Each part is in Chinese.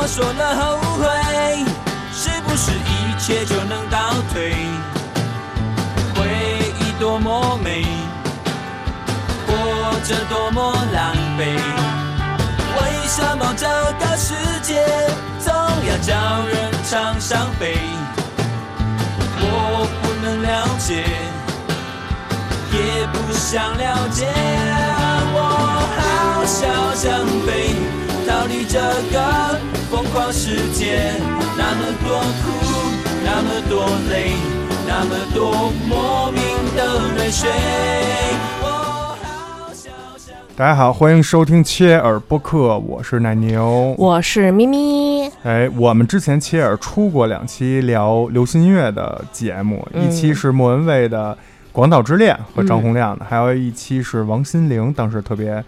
我说了后悔，是不是一切就能倒退？回忆多么美，活着多么狼狈。为什么这个世界总要叫人尝伤悲？我不能了解，也不想了解。我好想想飞，逃离这个疯狂世界。那么多苦，那么多累，那么多莫名的泪水。我好想想。大家好，欢迎收听切尔播客，我是奶牛。我是咪咪，哎，我们之前切尔出过两期聊流行音乐的节目，嗯一期是莫文蔚的《广岛之恋》和张洪亮的，还有一期是王心凌当时特别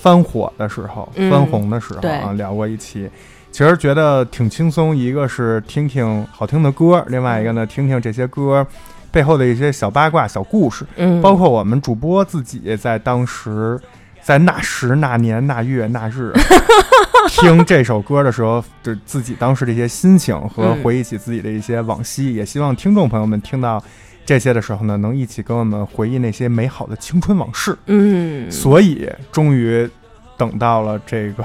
翻火的时候、嗯翻红的时候啊，聊过一期。其实觉得挺轻松，一个是听听好听的歌，另外一个呢，听听这些歌背后的一些小八卦、小故事。嗯，包括我们主播自己在当时，在那时那年那月那日 听这首歌的时候，就自己当时的一些心情和嗯回忆起自己的一些往昔，也希望听众朋友们听到这些的时候呢，能一起跟我们回忆那些美好的青春往事。嗯，所以，终于等到了这个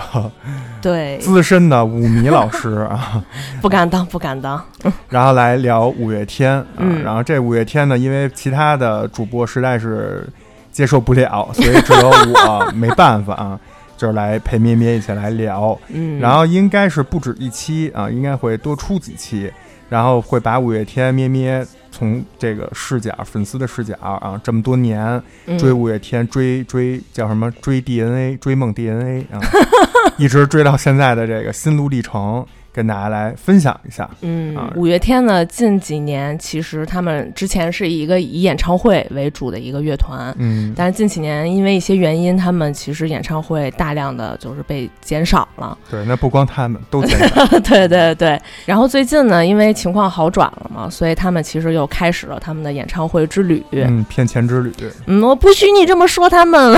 对，资深的舞迷老师啊，不敢当，不敢当，然后来聊五月天啊。嗯然后这五月天呢，因为其他的主播实在是接受不了，所以只有我没办法啊，就是来陪咩咩一起来聊。嗯，然后应该是不止一期啊，应该会多出几期，然后会把五月天咩咩从这个视角、粉丝的视角啊，这么多年嗯追五月天，追追叫什么？追 DNA，追梦 DNA 啊，一直追到现在的这个心路历程，跟大家来分享一下。嗯啊，五月天呢，近几年其实他们之前是一个以演唱会为主的一个乐团，嗯，但是近几年因为一些原因，他们其实演唱会大量的就是被减少了。对，那不光他们都减少，对对对。然后最近呢，因为情况好转了嘛，所以他们其实又开始了他们的演唱会之旅。嗯，骗钱之旅，嗯，我不许你这么说他们。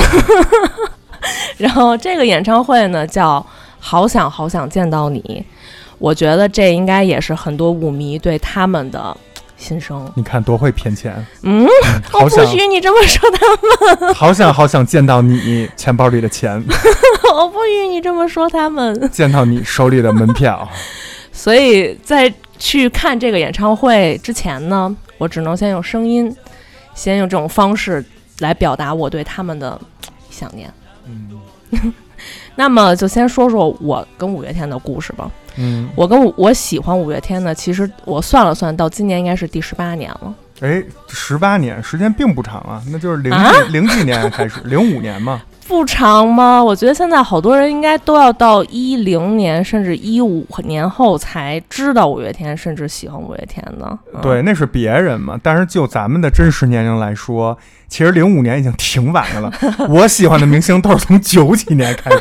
然后这个演唱会呢叫《好想好想见到你》，我觉得这应该也是很多舞迷对他们的心声。你看多会骗钱，嗯，嗯我不许你这么说他们好想好想见到你钱包里的钱，我不许你这么说他们。见到你手里的门票，所以在去看这个演唱会之前呢，我只能先用声音，先用这种方式来表达我对他们的想念。嗯 那么就先说说我跟五月天的故事吧。嗯，我跟五我喜欢五月天呢，其实我算了算，到今年应该是第十八年了。哎，十八年时间并不长啊，那就是零零几年开始，零五年嘛，不长吗？我觉得现在好多人应该都要到一零年甚至一五年后才知道五月天，甚至喜欢五月天呢。嗯对，那是别人嘛，但是就咱们的真实年龄来说，其实零五年已经挺晚的了。我喜欢的明星都是从九几年开始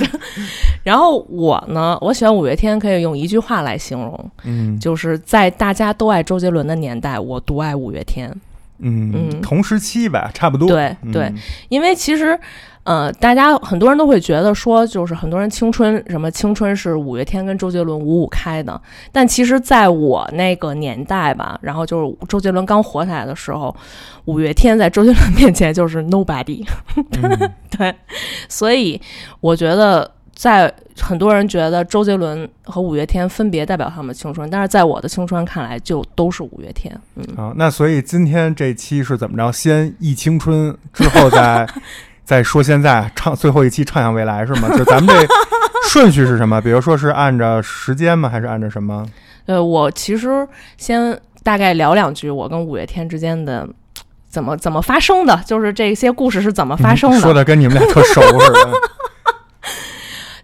的，然后我呢，我喜欢五月天，可以用一句话来形容，嗯就是在大家都爱周杰伦的年代，我独爱五月天。嗯，嗯。同时期吧，差不多，对对。嗯因为其实，呃，大家很多人都会觉得说，就是很多人青春什么青春是五月天跟周杰伦五五开的，但其实在我那个年代吧，然后就是周杰伦刚火起来的时候，五月天在周杰伦面前就是 nobody，嗯。对，所以我觉得。在很多人觉得周杰伦和五月天分别代表他们的青春，但是在我的青春看来，就都是五月天。嗯，啊，那所以今天这期是怎么着？先忆青春，之后再 再说现在，唱最后一期畅想未来是吗？就咱们这顺序是什么？比如说是按照时间吗？还是按照什么？呃，我其实先大概聊两句我跟五月天之间的怎么怎么发生的，就是这些故事是怎么发生的。说的跟你们俩特熟似的。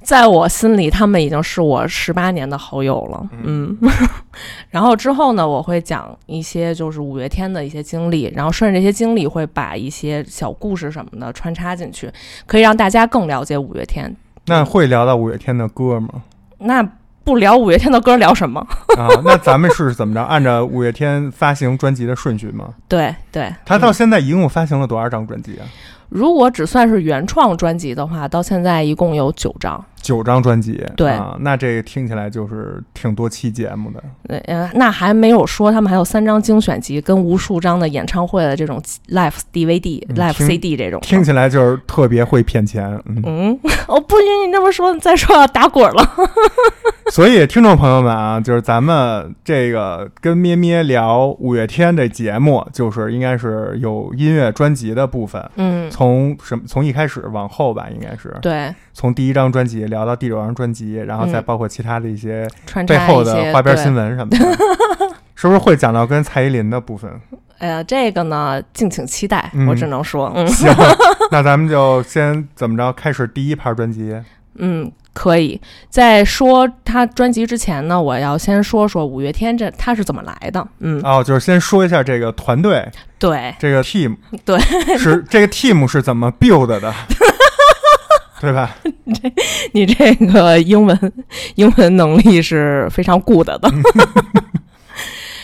在我心里，他们已经是我十八年的好友了。嗯，然后之后呢，我会讲一些就是五月天的一些经历，然后顺着这些经历会把一些小故事什么的穿插进去，可以让大家更了解五月天。那会聊到五月天的歌吗？那不聊五月天的歌，聊什么？啊，那咱们是怎么着？按照五月天发行专辑的顺序吗？对对，他到现在一共发行了多少张专辑啊？如果只算是原创专辑的话，到现在一共有九张。九张专辑，对啊，那这个听起来就是挺多期节目的。呃，那还没有说他们还有三张精选集跟无数张的演唱会的这种 live DVD、嗯 live CD 这种的。听起来就是特别会骗钱，嗯，嗯，我不许你这么说，你再说要打滚了。所以听众朋友们啊，就是咱们这个跟咩咩聊五月天这节目，就是应该是有音乐专辑的部分，嗯，从什么从一开始往后吧，应该是对，从第一张专辑聊到第九张专辑，然后再嗯包括其他的一些背后的花边新闻什么的，是不是会讲到跟蔡依林的部分？哎呀，这个呢，敬请期待。嗯我只能说，嗯行，那咱们就先怎么着开始第一盘专辑。嗯，可以。在说他专辑之前呢，我要先说说五月天这他是怎么来的。嗯，哦，就是先说一下这个团队，对，这个 team，对，是这个 team 是怎么 build 的，对吧？你这 个英文英文能力是非常 good 的。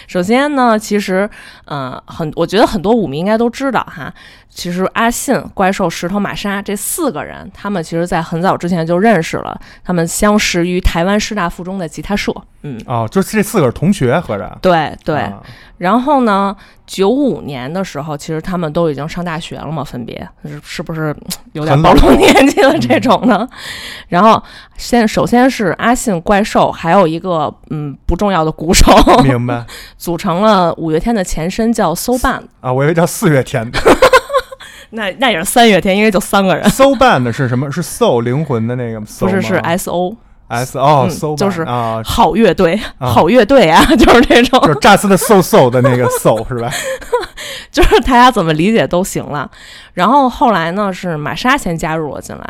首先呢，其实，呃，很，我觉得很多舞迷应该都知道哈。其实阿信、怪兽、石头、玛莎这四个人，他们其实在很早之前就认识了。他们相识于台湾师大附中的吉他社。嗯，哦，就是这四个是同学，合着。对对。啊然后呢，九五年的时候，其实他们都已经上大学了嘛，分别是是不是有点暴露年纪了这种呢？然后先首先是阿信、怪兽，还有一个嗯不重要的鼓手，明白 组成了五月天的前身叫 So Band。啊，我以为叫四月天的。那那也是三月天，因为就三个人，soul band 的是什么？是 soul 灵魂的那个 soul 不是是 S O S 哦嗯 soul 就是啊，好乐队，啊好乐队啊，就是那种。就是炸丝的 soul soul 的那个 soul 是吧？就是大家怎么理解都行了。然后后来呢，是玛莎先加入了进来，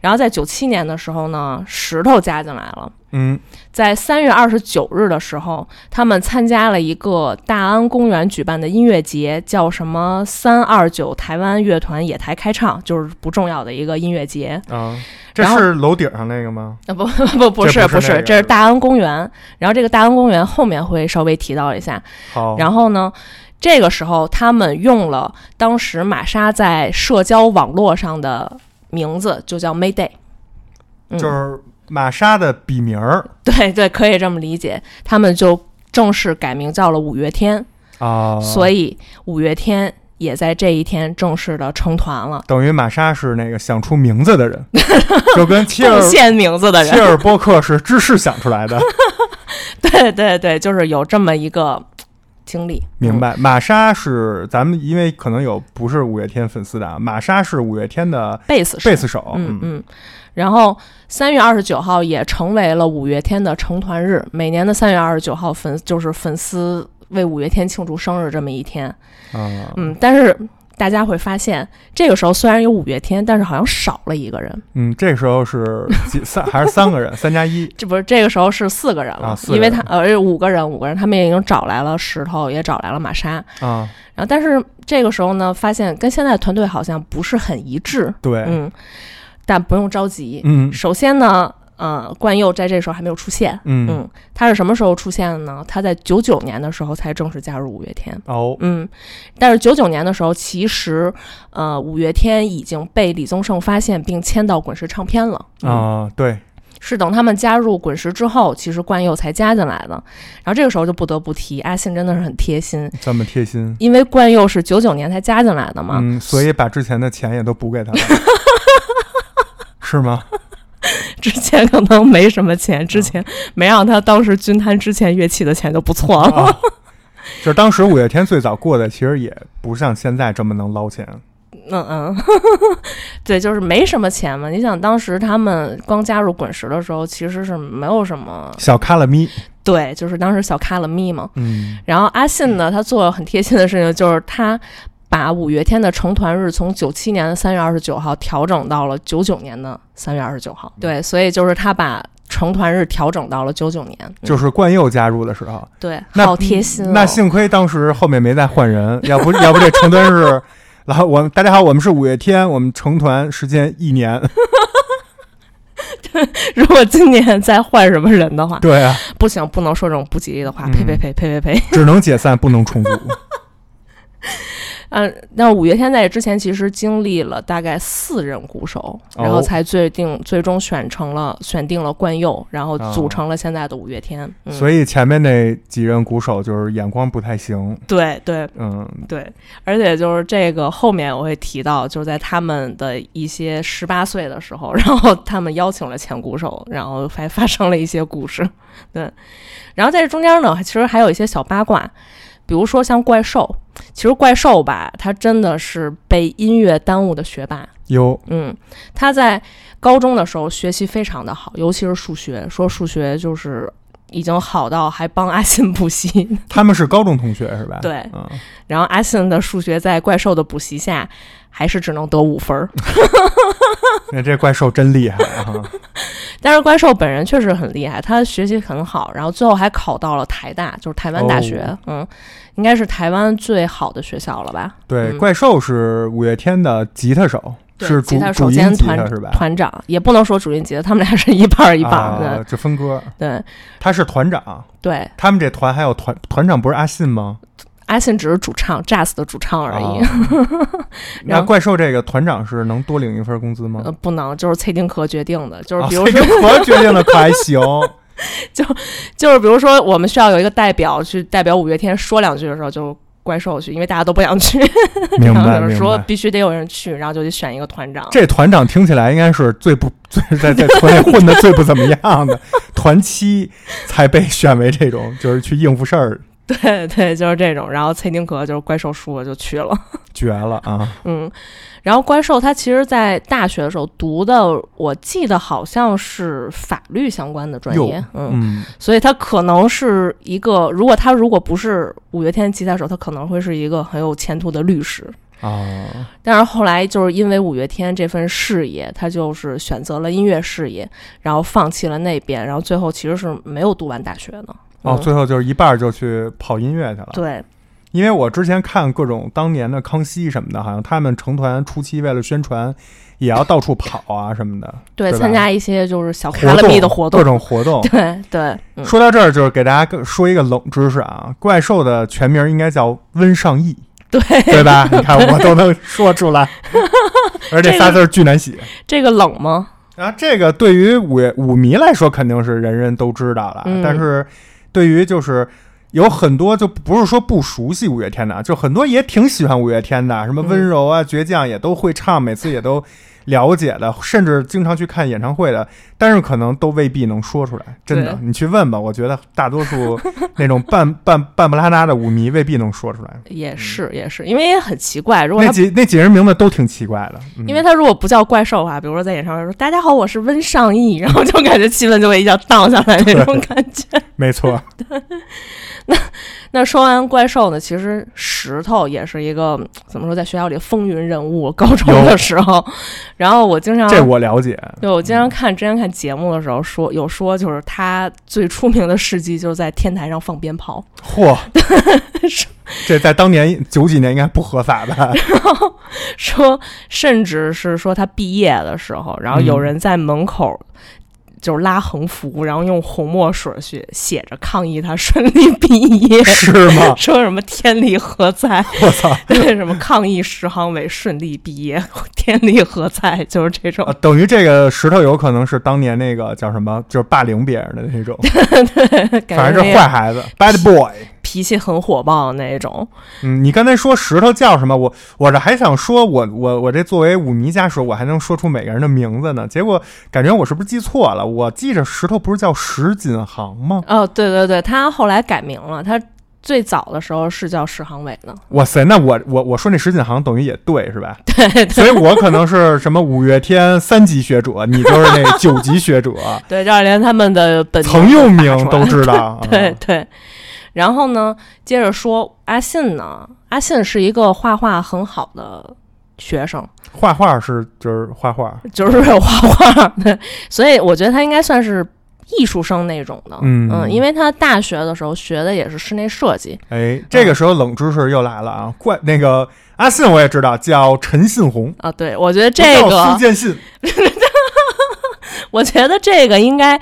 然后在九七年的时候呢，石头加进来了。嗯在三月二十九日的时候，他们参加了一个大安公园举办的音乐节，叫什么“三二九台湾乐团野台开唱”，就是不重要的一个音乐节。啊，这是楼顶上那个吗？啊不 不不是不是，这不是这是大安公园。然后这个大安公园后面会稍微提到一下。好，然后呢，这个时候他们用了当时玛莎在社交网络上的名字，就叫 Mayday。嗯、就是玛莎的笔名儿 对对，可以这么理解。他们就正式改名叫了五月天，啊，所以五月天也在这一天正式的成团了，等于玛莎是那个想出名字的人，就跟切尔贡献名字的人。切尔波克是知识想出来的。对对对，就是有这么一个经历。明白，玛莎是咱们因为可能有不是五月天粉丝的啊，玛莎是五月天的贝斯手。贝斯手，嗯。嗯，然后三月二十九号也成为了五月天的成团日，每年的三月二十九号粉就是粉丝为五月天庆祝生日这么一天。啊，嗯，但是大家会发现，这个时候虽然有五月天，但是好像少了一个人。嗯，这时候是几 三还是三个人，三加一这不是这个时候是四个人了，啊人因为他呃五个人，五个人，他们已经找来了石头，也找来了玛莎。啊，然后，但是这个时候呢，发现跟现在团队好像不是很一致。对，嗯，但不用着急。嗯首先呢，呃，冠佑在这时候还没有出现。嗯嗯，他是什么时候出现的呢？他在九九年的时候才正式加入五月天。哦，嗯，但是九九年的时候，其实呃，五月天已经被李宗盛发现并签到滚石唱片了。嗯，啊，对，是等他们加入滚石之后，其实冠佑才加进来的。然后这个时候就不得不提阿信真的是很贴心，这么贴心，因为冠佑是九九年才加进来的嘛。嗯，所以把之前的钱也都补给他了，是吗？之前可能没什么钱，之前没让他当时均摊之前乐器的钱就不错了。啊，就是当时五月天最早过的，其实也不像现在这么能捞钱，嗯嗯，对，就是没什么钱嘛。你想当时他们刚加入滚石的时候，其实是没有什么，小卡拉咪，对，就是当时小卡拉咪嘛。嗯然后阿信呢，他做了很贴心的事情，就是他把五月天的成团日从九七年的三月二十九号调整到了九九年的三月二十九号。对，所以就是他把成团日调整到了九九年，嗯就是冠佑加入的时候，对，好贴心、哦。那幸亏当时后面没再换人，要不要不这成团日，然后我们大家好，我们是五月天，我们成团时间一年，如果今年再换什么人的话，对啊，不行，不能说这种不吉利的话。嗯呸呸呸呸呸呸！只能解散，不能重组。嗯，那五月天在这之前其实经历了大概四任鼓手，然后哦。才最定最终选成了选定了冠佑，然后组哦。成了现在的五月天。嗯、所以前面那几任鼓手就是眼光不太行，对对嗯，对，而且就是这个后面我会提到，就是在他们的一些十八岁的时候，然后他们邀请了前鼓手，然后还发生了一些故事。对，然后在这中间呢，其实还有一些小八卦，比如说像怪兽，其实怪兽吧，他真的是被音乐耽误的学霸。有嗯，他在高中的时候学习非常的好，尤其是数学，说数学就是已经好到还帮阿信补习。他们是高中同学是吧？对嗯，然后阿信的数学在怪兽的补习下，还是只能得五分儿。那这怪兽真厉害啊！但是怪兽本人确实很厉害，他学习很好，然后最后还考到了台大，就是台湾大学，哦嗯，应该是台湾最好的学校了吧？对，嗯怪兽是五月天的吉他手，是主吉他手主音团他是吧？团长，也不能说主音吉他，他们俩是一半儿一半儿的。啊，这分割，对他是团长，对，他们这团还有团团长不是阿信吗？阿信只是主唱，Jazz 的主唱而已。啊然后那怪兽这个团长是能多领一份工资吗呃，？不能，就是崔丁壳决定的，就是啊比如说，这个可决定的可还行，就就是比如说，我们需要有一个代表去代表五月天说两句的时候，就怪兽去，因为大家都不想去，明白明白。说必须得有人去，然后就得选一个团长。这团长听起来应该是最不最在在团里混的最不怎么样的团七，才被选为这种就是去应付事儿，对对，就是这种。然后蔡丁格就是怪兽输了就去了，绝了啊！嗯。然后怪兽他其实，在大学的时候读的，我记得好像是法律相关的专业，嗯，嗯，所以他可能是一个，如果他如果不是五月天吉他手，他可能会是一个很有前途的律师。啊，但是后来就是因为五月天这份事业，他就是选择了音乐事业，然后放弃了那边，然后最后其实是没有读完大学的。哦，嗯最后就是一半儿就去跑音乐去了。对，因为我之前看各种当年的康熙什么的，好像他们成团初期为了宣传，也要到处跑啊什么的，对，对参加一些就是小活卡拉比的动活动各。种活动。对对，嗯，说到这儿，就是给大家更说一个冷知识啊，怪兽的全名应该叫温尚义，对，对吧？你看我都能说出来，而且仨字儿巨难写。这个冷吗？啊，这个对于舞舞迷来说肯定是人人都知道了，嗯但是对于就是有很多就不是说不熟悉五月天的，就很多也挺喜欢五月天的，什么温柔啊、倔强也都会唱，每次也都了解的，甚至经常去看演唱会的，但是可能都未必能说出来。真的，你去问吧，我觉得大多数那种半 半半不拉拉的舞迷未必能说出来。也是也是，因为也很奇怪，如果那。几那几人名字都挺奇怪的，嗯、因为他如果不叫怪兽的话，比如说在演唱会说“大家好，我是温尚义”，然后就感觉气氛就会一下荡下来那种感觉。没错，那说完怪兽呢，其实石头也是一个怎么说，在学校里风云人物。高中的时候，然后我经常这我了解。对我经常看之前看节目的时候说有说，就是他最出名的事迹就是在天台上放鞭炮。嚯，这在当年九几年应该不合法吧？说，甚至是说他毕业的时候，然后有嗯人在门口就是拉横幅，然后用红墨水去写着抗议他顺利毕业，是吗？说什么天理何在？我操！对，什么抗议石航伟顺利毕业，天理何在？就是这种啊，。等于这个石头有可能是当年那个叫什么，就是霸凌别人的那种，感反正是坏孩子，bad boy。脾气很火爆的那种。嗯，你刚才说石头叫什么？我我这还想说我我我这作为舞迷家属，我还能说出每个人的名字呢。结果感觉我是不是记错了？我记着石头不是叫石锦航吗？哦，对对对，他后来改名了，他最早的时候是叫石航伟呢。哇塞，那我我我说那石锦航等于也对是吧？对所以我可能是什么五月天三级学者，你就是那九级学者，对，这样连他们的本名曾用名都知道。对 啊对，然后呢，接着说阿信呢，阿信是一个画画很好的学生，画画是就是画画，就是画画，对，所以我觉得他应该算是艺术生那种的，嗯。因为他大学的时候学的也是室内设计，哎，这个时候冷知识又来了啊！怪那个阿信我也知道，叫陈信宏，啊，对我觉得这个苏，建信。我觉得这个应该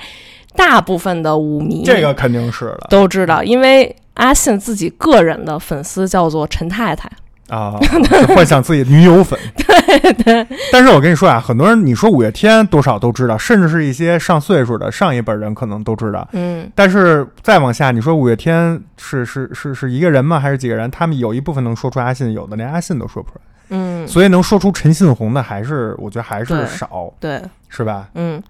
大部分的舞迷这个肯定是的。都知道，因为阿信自己个人的粉丝叫做陈太太。啊，幻想自己女友粉。对对。但是我跟你说啊，很多人你说五月天多少都知道，甚至是一些上岁数的上一辈人可能都知道。嗯。但是再往下，你说五月天是是是是一个人吗？还是几个人？他们有一部分能说出阿信，有的连阿信都说不出来。嗯。所以能说出陈信宏的，还是我觉得还是少。对。是吧？嗯。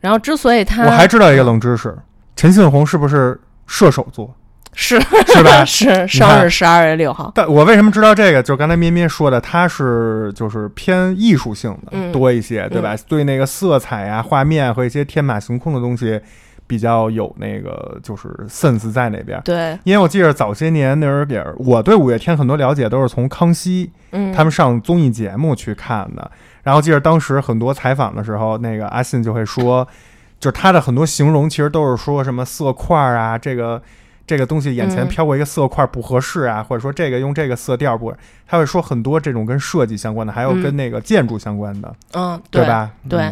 然后之所以他，我还知道一个冷知识，陈信宏是不是射手座？是是吧？是生日十二月六号。但我为什么知道这个？就刚才咩咩说的，他是就是偏艺术性的多一些，对吧？对那个色彩呀、画面和一些天马行空的东西比较有那个就是 sense 在那边。对，因为我记得早些年那时候，我对五月天很多了解都是从康熙他们上综艺节目去看的。然后记得当时很多采访的时候，那个阿信就会说，就是他的很多形容其实都是说什么色块啊，这个。这个东西眼前飘过一个色块不合适啊，或者说这个用这个色调不，他会说很多这种跟设计相关的，还有跟那个建筑相关的，嗯，对吧？对。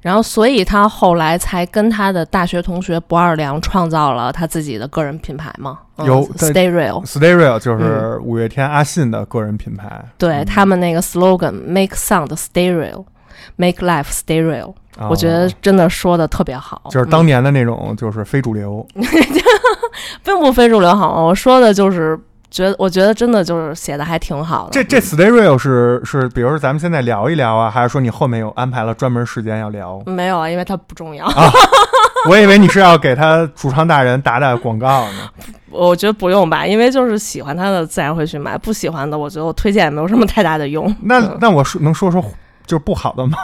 然后，所以他后来才跟他的大学同学不二良创造了他自己的个人品牌嘛，有 Stay Real，Stay Real 就是五月天阿信的个人品牌。对他们那个 slogan Make Sound Stay Real，Make Life Stay Real，我觉得真的说的特别好，就是当年的那种就是非主流。并不非主流，好吗？我说的就是觉得，我觉得真的就是写的还挺好的。这这 Stay Real 是是，比如说咱们现在聊一聊啊，还是说你后面有安排了专门时间要聊？没有啊，因为它不重要。我以为你是要给他主唱大人打打广告呢。我觉得不用吧，因为就是喜欢他的自然会去买，不喜欢的我觉得我推荐也没有什么太大的用。那那我说能说说就是不好的吗？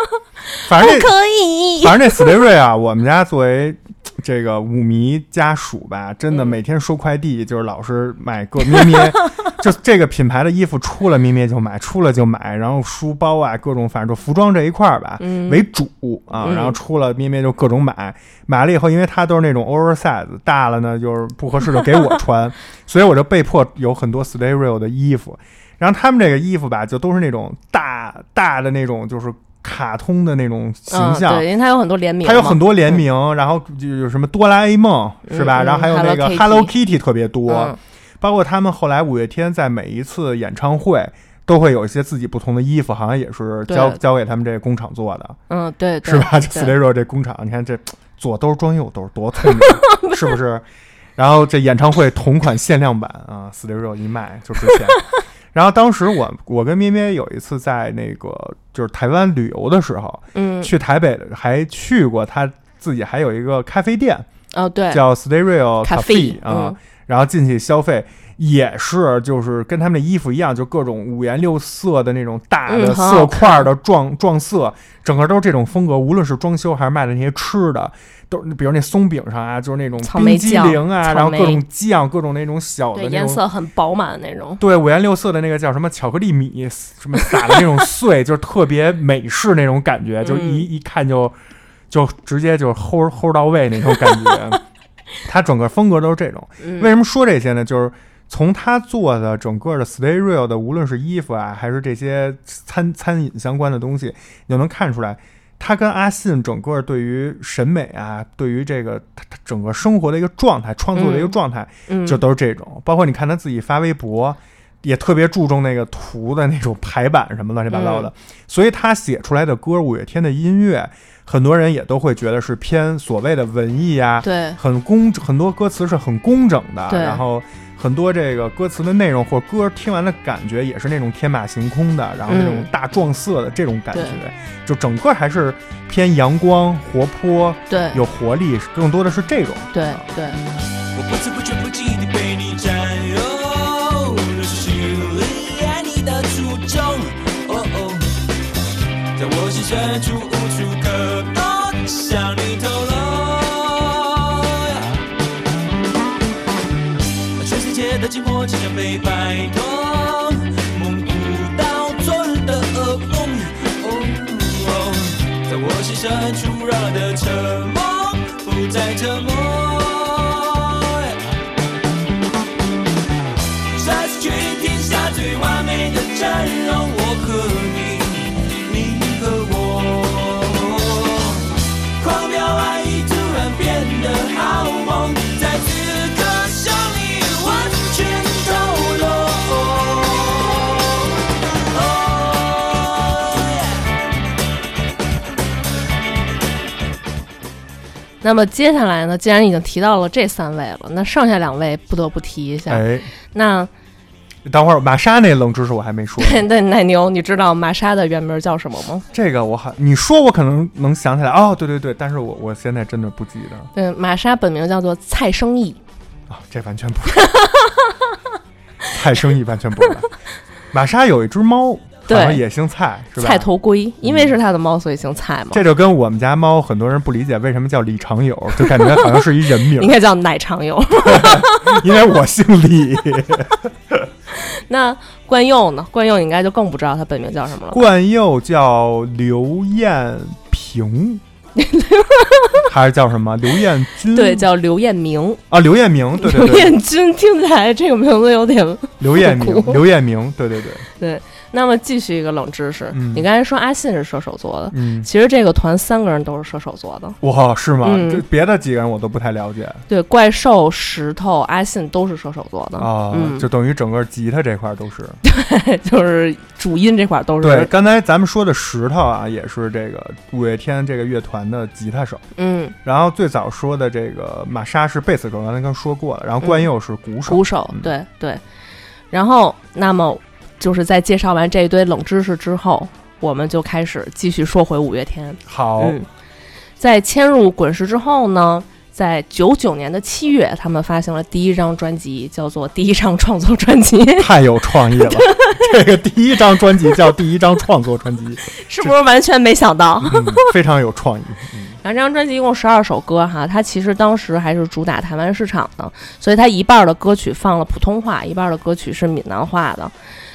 反正可以。反正这 Stay Real 啊，我们家作为。这个舞迷家属吧，真的每天收快递，就是老是买个咩咩，就这个品牌的衣服出了咩咩就买，出了就买，然后书包啊各种，反正就服装这一块儿吧为主啊，然后出了咩咩就各种买，买了以后，因为它都是那种 oversize，大了呢就是不合适就给我穿，所以我就被迫有很多 Stay Real 的衣服，然后他们这个衣服吧，就都是那种大大的那种，就是。卡通的那种形象，对，因为它有很多联名，它有很多联名，然后就有什么哆啦 A 梦是吧？然后还有那个 Hello Kitty 特别多，包括他们后来五月天在每一次演唱会都会有一些自己不同的衣服，好像也是交交给他们这个工厂做的，嗯，对，是吧？就 Real 这工厂，你看这左兜装右兜，多聪明，是不是？然后这演唱会同款限量版啊 Real 一卖就值钱。然后当时我我跟咩咩有一次在那个就是台湾旅游的时候，嗯，去台北还去过他自己还有一个咖啡店，哦对，叫 Stereo Cafe 啊，然后进去消费也是就是跟他们的衣服一样，就各种五颜六色的那种大的色块的撞撞色，整个都是这种风格，无论是装修还是卖的那些吃的。都比如那松饼上啊，就是那种冰激凌啊，然后各种酱，各种那种小的颜色很饱满的那种。对，五颜六色的那个叫什么巧克力米，什么撒的那种 碎，就是特别美式那种感觉，就一一看就就直接就齁齁到位那种感觉。他整个风格都是这种。为什么说这些呢？就是从他做的整个的 Stay Real 的，无论是衣服啊，还是这些餐餐饮相关的东西，你就能看出来。他跟阿信整个对于审美啊，对于这个他他整个生活的一个状态，创作的一个状态，就都是这种。包括你看他自己发微博，也特别注重那个图的那种排版什么乱七八糟的。所以他写出来的歌，五月天的音乐，很多人也都会觉得是偏所谓的文艺啊，对，很工，很多歌词是很工整的，然后。很多这个歌词的内容或歌听完的感觉也是那种天马行空的，然后那种大撞色的这种感觉，就整个还是偏阳光、活泼，对，有活力，更多的是这种。对对。我不知不觉不深处无处可躲，向你透露。全世界的寂寞即将被摆脱，梦不到昨日的噩梦。在我心深处绕来的沉默，不再沉默。那么接下来呢，既然已经提到了这三位了，那剩下两位不得不提一下。哎，那等会儿玛莎那冷知识我还没说 对，对奶牛，你知道玛莎的原名叫什么吗？这个我还你说我可能能想起来哦，对对对，但是我我现在真的不记得嗯，玛莎本名叫做蔡生义。啊，这完全不是，蔡生意完全不是。玛莎有一只猫，好对像也姓蔡，是吧？菜头龟，因为是他的猫，所以姓蔡嘛。这就跟我们家猫，很多人不理解为什么叫李长友，就感觉好像是一人名应，该叫奶长友。因为我姓李。那冠佑呢？冠佑你应该就更不知道他本名叫什么了。冠佑叫刘艳平，还是叫什么刘艳君？对，叫刘彦明。啊，刘艳明，对对刘对，彦君听起来这个名字有点刘艳明刘艳明，对对对，对。那么继续一个冷知识，嗯你刚才说阿信是射手座的，嗯，其实这个团三个人都是射手座的。哇，是吗？嗯这别的几个人我都不太了解对，怪兽、石头、阿信都是射手座的。啊，嗯，就等于整个吉他这块儿都是。对就是主音这块儿都是。对，刚才咱们说的石头啊，也是这个五月天这个乐团的吉他手。嗯，然后最早说的这个玛莎是贝斯手，刚才刚说过了。然后冠佑是鼓手。鼓手嗯，对对。然后，那么就是在介绍完这一堆冷知识之后，我们就开始继续说回五月天。好，嗯，在迁入滚石之后呢，在九九年的七月，他们发行了第一张专辑，叫做《第一张创作专辑》，太有创意了。这个第一张专辑叫第一张创作专辑，是不是完全没想到？嗯，非常有创意。嗯然后这张专辑一共十二首歌哈，它其实当时还是主打台湾市场的，所以它一半儿的歌曲放了普通话，一半儿的歌曲是闽南话的。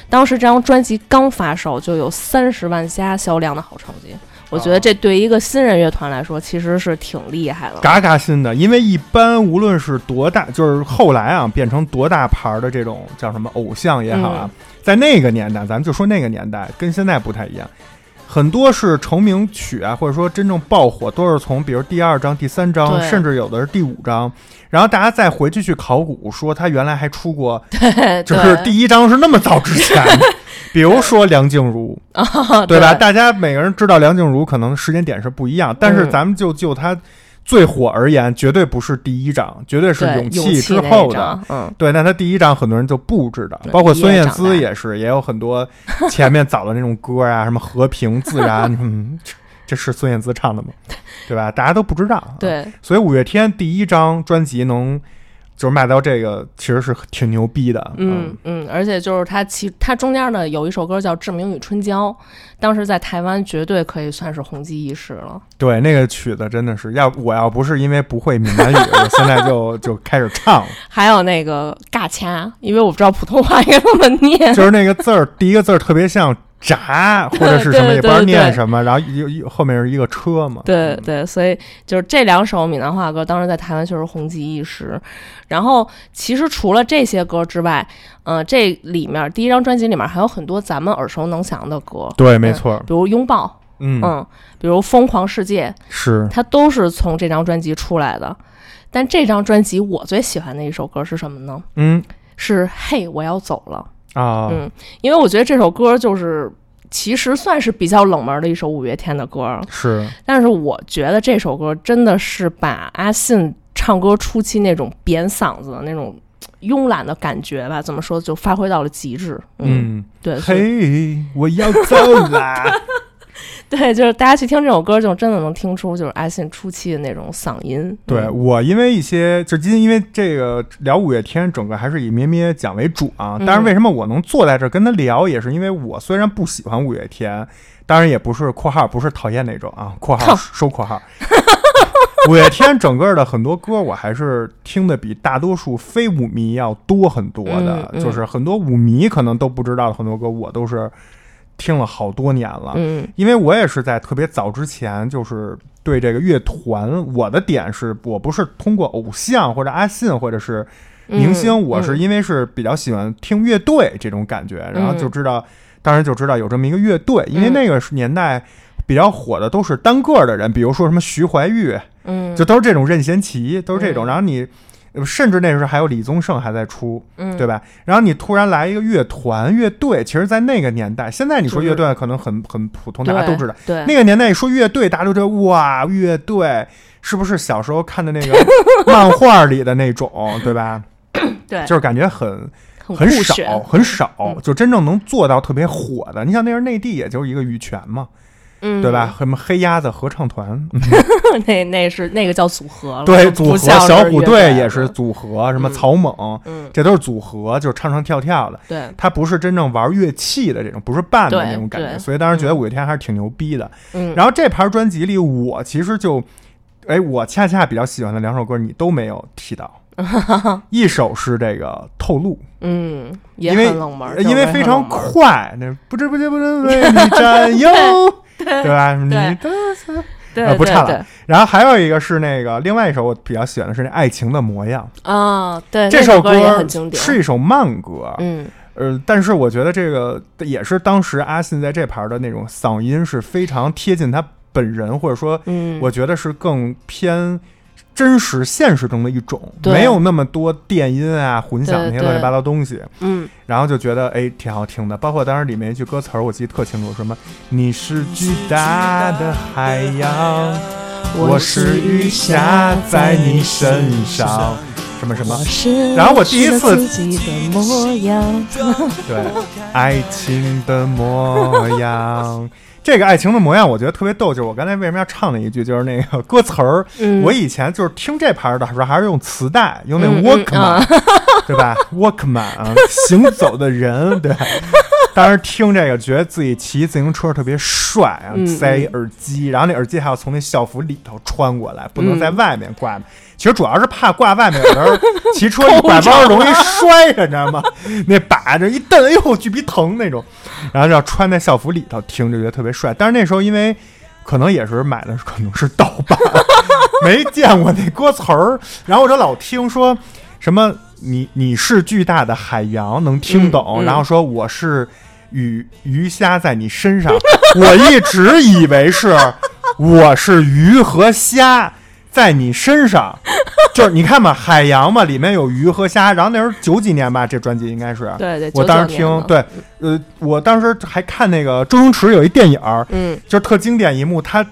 当时这张专辑刚发售就有三十万加销量的好成绩，我觉得这对于一个新人乐团来说其实是挺厉害的。嘎嘎新的，因为一般无论是多大，就是后来啊变成多大牌儿的这种叫什么偶像也好啊，嗯。在那个年代，咱们就说那个年代跟现在不太一样，很多是成名曲啊，或者说真正爆火，都是从比如第二章、第三章，甚至有的是第五章，然后大家再回去去考古，说他原来还出过，对，就是第一章是那么早之前。比如说梁静茹，啊，对吧？大家每个人知道梁静茹，可能时间点是不一样，但是嗯咱们就就她最火而言，绝对不是第一章，绝对是勇气之后的。嗯，对，那他第一章很多人就不知的，包括孙燕姿也是，也有很多前面早的那种歌啊，什么和平自然，嗯，这这是孙燕姿唱的吗？对吧？大家都不知道。，对，所以五月天第一张专辑能就是卖到这个，其实是挺牛逼的。嗯嗯，而且就是它其它中间呢有一首歌叫《志明与春娇》，当时在台湾绝对可以算是红极一时了。对，那个曲子真的是要我要不是因为不会闽南语，我现在就就开始唱了。还有那个尬掐，因为我不知道普通话应该怎么念。就是那个字儿，第一个字儿特别像“闸”或者是 什么，也不知道念什么，然后一一后面是一个车嘛。嗯对对，所以就是这两首闽南话歌，当时在台湾确实红极一时。然后其实除了这些歌之外，嗯、这里面第一张专辑里面还有很多咱们耳熟能详的歌，对，没错，比如《拥抱》，嗯，嗯，比如《疯狂世界》，是它都是从这张专辑出来的。但这张专辑我最喜欢的一首歌是什么呢？嗯是《嘿，我要走了》。啊，嗯，因为我觉得这首歌就是其实算是比较冷门的一首五月天的歌，是但是我觉得这首歌真的是把阿信唱歌初期那种扁嗓子的那种慵懒的感觉吧，怎么说就发挥到了极致。嗯，嗯，对，嘿，我要走啦。对，就是大家去听这首歌，就真的能听出就是阿信初期的那种嗓音。对嗯我，因为一些就今天因为这个聊五月天，整个还是以咩咩讲为主啊。嗯但是为什么我能坐在这儿跟他聊，也是因为我虽然不喜欢五月天，当然也不是（括号不是讨厌那种啊）（括号收括号）。五月天整个的很多歌，我还是听的比大多数非舞迷要多很多的，嗯嗯就是很多舞迷可能都不知道的很多歌，我都是听了好多年了。嗯因为我也是在特别早之前，就是对这个乐团，我的点是我不是通过偶像或者阿信或者是明星，嗯我是因为是比较喜欢听乐队这种感觉，然后嗯就知道，当时就知道有这么一个乐队，因为嗯那个年代比较火的都是单个的人，比如说什么徐怀钰，嗯，就都是这种任贤齐，都是这种，嗯然后你。呃甚至那时候还有李宗盛还在出，嗯，对吧？然后你突然来一个乐团乐队，其实，在那个年代，现在你说乐队可能很很普通，大家都知道。对，那个年代一说乐队，大家都觉得哇，乐队是不是小时候看的那个 漫画里的那种，对吧？对，就是感觉很很很少很少，嗯就真正能做到特别火的。你像那时候内地也就是一个羽泉嘛，嗯，对吧？？什么黑鸭子合唱团，那那是那个叫组合了，对，组合小虎队也是组合，什么嗯草蜢，嗯，这都是组合，就是唱唱跳跳的。对，他不是真正玩乐器的这种，不是伴的那种感觉，所以当时觉得五月天还是挺牛逼的。嗯，然后这盘专辑里，我其实就，哎，我恰恰比较喜欢的两首歌，你都没有提到。一首是这个《透露嗯，也因为很冷门儿，呃》，因为非常快，那不知不觉不能为你占有，对吧？对，呃不唱了。然后还有一个是那个另外一首我比较喜欢的是那《爱情的模样。啊，对，》这首歌也很经典，是一首慢歌，嗯。呃，但是我觉得这个也是当时阿信在这盘的那种嗓音是非常贴近他本人，或者说嗯，我觉得是更偏真实现实中的一种，没有那么多电音啊、混响那些乱七八糟东西。嗯。然后就觉得哎挺好听的，包括当时里面一句歌词儿我记得特清楚，什么你是巨大的海洋，我是雨下在你身上，什么什么，然后我第一次 对，爱情的模样。这个爱情的模样，我觉得特别逗。就是我刚才为什么要唱那一句，就是那个歌词儿。嗯，我以前就是听这盘儿的时候，还是用磁带，用那嗯嗯 Walkman，、啊对吧？Walkman 啊，行走的人，对。当时听这个，觉得自己骑自行车特别帅啊，嗯塞耳机，然后那耳机还要从那校服里头穿过来，不能嗯在外面挂。其实主要是怕挂外面，有时候 骑车一拐弯容易摔着，你知道吗？那把着一蹬，哎呦，巨逼疼那种。然后要穿在校服里头听，就觉得特别帅。但是那时候因为可能也是买的可能是盗版，没见过那歌词儿，然后我就老听说什么你你是巨大的海洋，能听懂，嗯嗯然后说我是鱼鱼虾在你身上，我一直以为是我是鱼和虾。在你身上，就是你看嘛，海洋嘛，里面有鱼和虾。然后那时候九几年吧，这专辑应该是，对对，我当时听，对，呃，我当时还看那个周星驰有一电影，嗯就是特经典一幕，他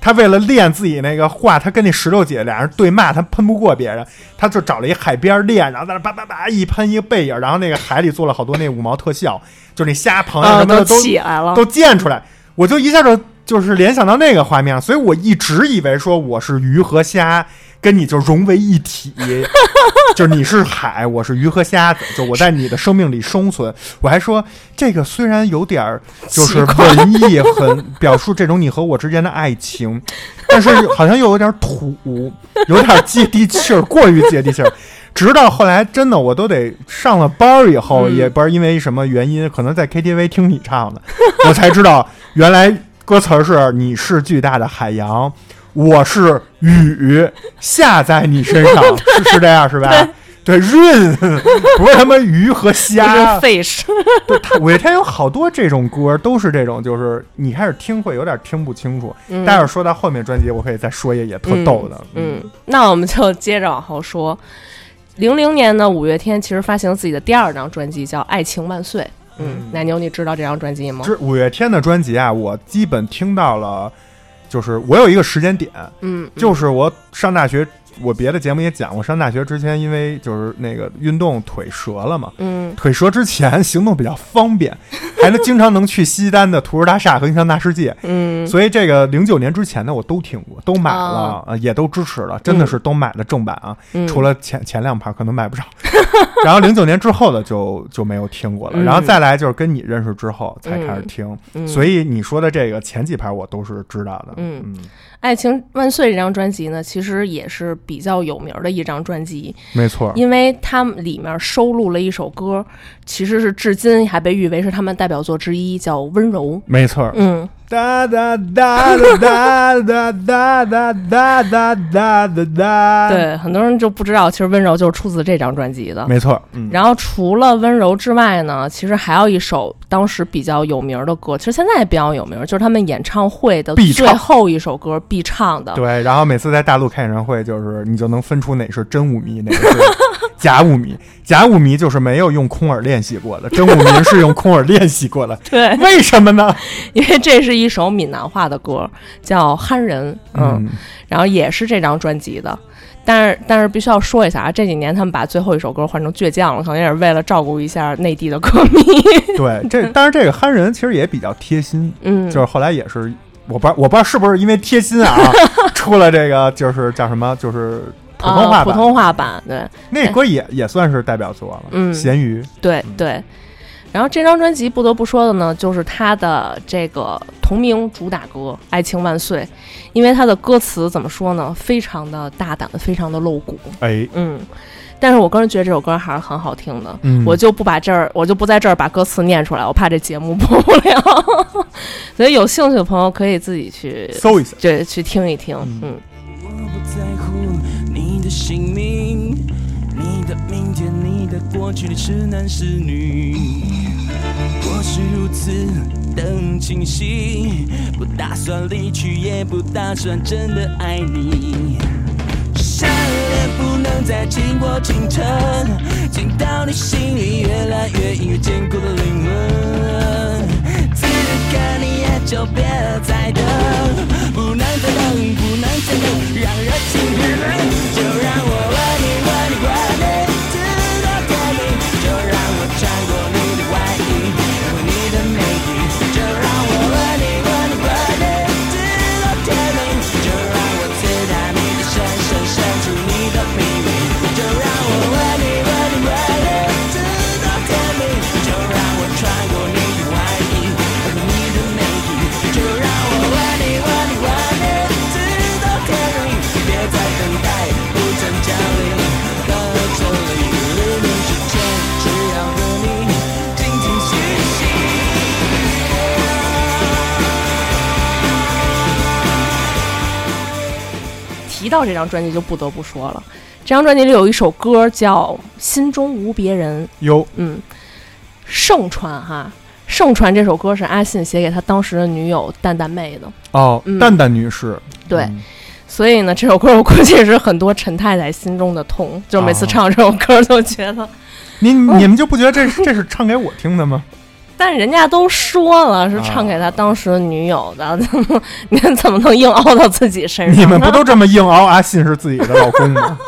他为了练自己那个话，他跟那石头姐俩人对骂，他喷不过别人，他就找了一海边练，然后在那叭叭叭一喷一个背影，然后那个海里做了好多那五毛特效，就是那虾朋友啊，什么的都、起来了，都溅出来，我就一下就就是联想到那个画面，所以我一直以为说我是鱼和虾。跟你就融为一体，就是你是海，我是鱼和虾子，就我在你的生命里生存。我还说这个虽然有点儿就是文艺，很表述这种你和我之间的爱情，但是好像又有点土，有点接地气儿，过于接地气儿。直到后来，真的我都得上了班儿以后，嗯也不知道因为什么原因，可能在 KTV 听你唱的，我才知道原来歌词儿是“你是巨大的海洋，我是雨下在你身上 ”，是是这样是吧？对，润不是他妈鱼和虾是，fish，对，他五月天有好多这种歌，都是这种，就是你开始听会有点听不清楚。嗯待会儿说到后面专辑，我可以再说一个也特逗的。嗯，那我们就接着往后说。零零年呢，五月天其实发行自己的第二张专辑，叫《爱情万岁》。嗯嗯，奶牛，你知道这张专辑吗？这五月天的专辑啊，我基本听到了，就是我有一个时间点，嗯，嗯就是我上大学，我别的节目也讲过，上大学之前因为就是那个运动腿折了嘛，嗯。腿折之前行动比较方便，还能经常能去西单的图书大厦和印象大世界，嗯。所以这个零九年之前的我都听过，都买了哦，呃，也都支持了，真的是都买了正版啊，嗯，除了前前两盘可能买不着。然后零九年之后的就就没有听过了，嗯。然后再来就是跟你认识之后才开始听，嗯。所以你说的这个前几盘我都是知道的。嗯。嗯，《爱情万岁》这张专辑呢，其实也是比较有名的一张专辑，没错，因为它们里面收录了一首歌，其实是至今还被誉为是他们代表作之一，叫《温柔》。没错，嗯，哒哒哒哒哒哒哒哒哒哒哒哒哒。，对，很多人就不知道，其实《温柔》就是出自这张专辑的。没错，嗯，然后除了《温柔》之外呢，其实还有一首当时比较有名的歌，其实现在也比较有名，就是他们演唱会的最后一首歌必唱的。对，然后每次在大陆开演唱会，就是你就能分出哪是真舞迷，哪个是假舞迷。假舞迷就是没有用空耳练习过的，真舞迷是用空耳练习过的。对，为什么呢？因为这是一首闽南话的歌，叫《憨人》，嗯，然后也是这张专辑的。但是，但是必须要说一下啊，这几年他们把最后一首歌换成《倔强》了，可能也是为了照顾一下内地的歌迷。对，这但是这个憨人其实也比较贴心，嗯，就是后来也是我不知道我不知道是不是因为贴心啊，出了这个就是叫什么就是普通话普通话版，对那歌也也算是代表作了，嗯咸鱼，嗯对对。然后这张专辑不得不说的呢，就是他的这个同名主打歌《爱情万岁》，因为他的歌词怎么说呢，非常的大胆，非常的露骨，哎，嗯。但是我个人觉得这首歌还是很好听的，嗯，我就不把这儿，我就不在这儿把歌词念出来，我怕这节目播不了。所以有兴趣的朋友可以自己去搜一下，对去听一听，嗯。我不在乎你姓名，你的明天，你的过去，你是男是女。我是如此的清晰，不打算离去，也不打算真的爱你。善良不能再经过清晨，进到你心里，越来越硬，越坚固的灵魂。此刻你也就别再等，不能再等，不能再等，让热情变冷，就让我问你。到这张专辑，就不得不说了。这张专辑里有一首歌叫《心中无别人》，有嗯，盛传哈，盛传这首歌是阿信写给他当时的女友蛋蛋妹的，哦，嗯蛋蛋女士，对嗯所以呢，这首歌我估计是很多陈太太心中的痛，就是每次哦唱这首歌都觉得，你你们就不觉得这是这是唱给我听的吗？但人家都说了是唱给他当时的女友的，怎么你怎么能硬凹到自己身上？你们不都这么硬凹？阿信是自己的老公吗？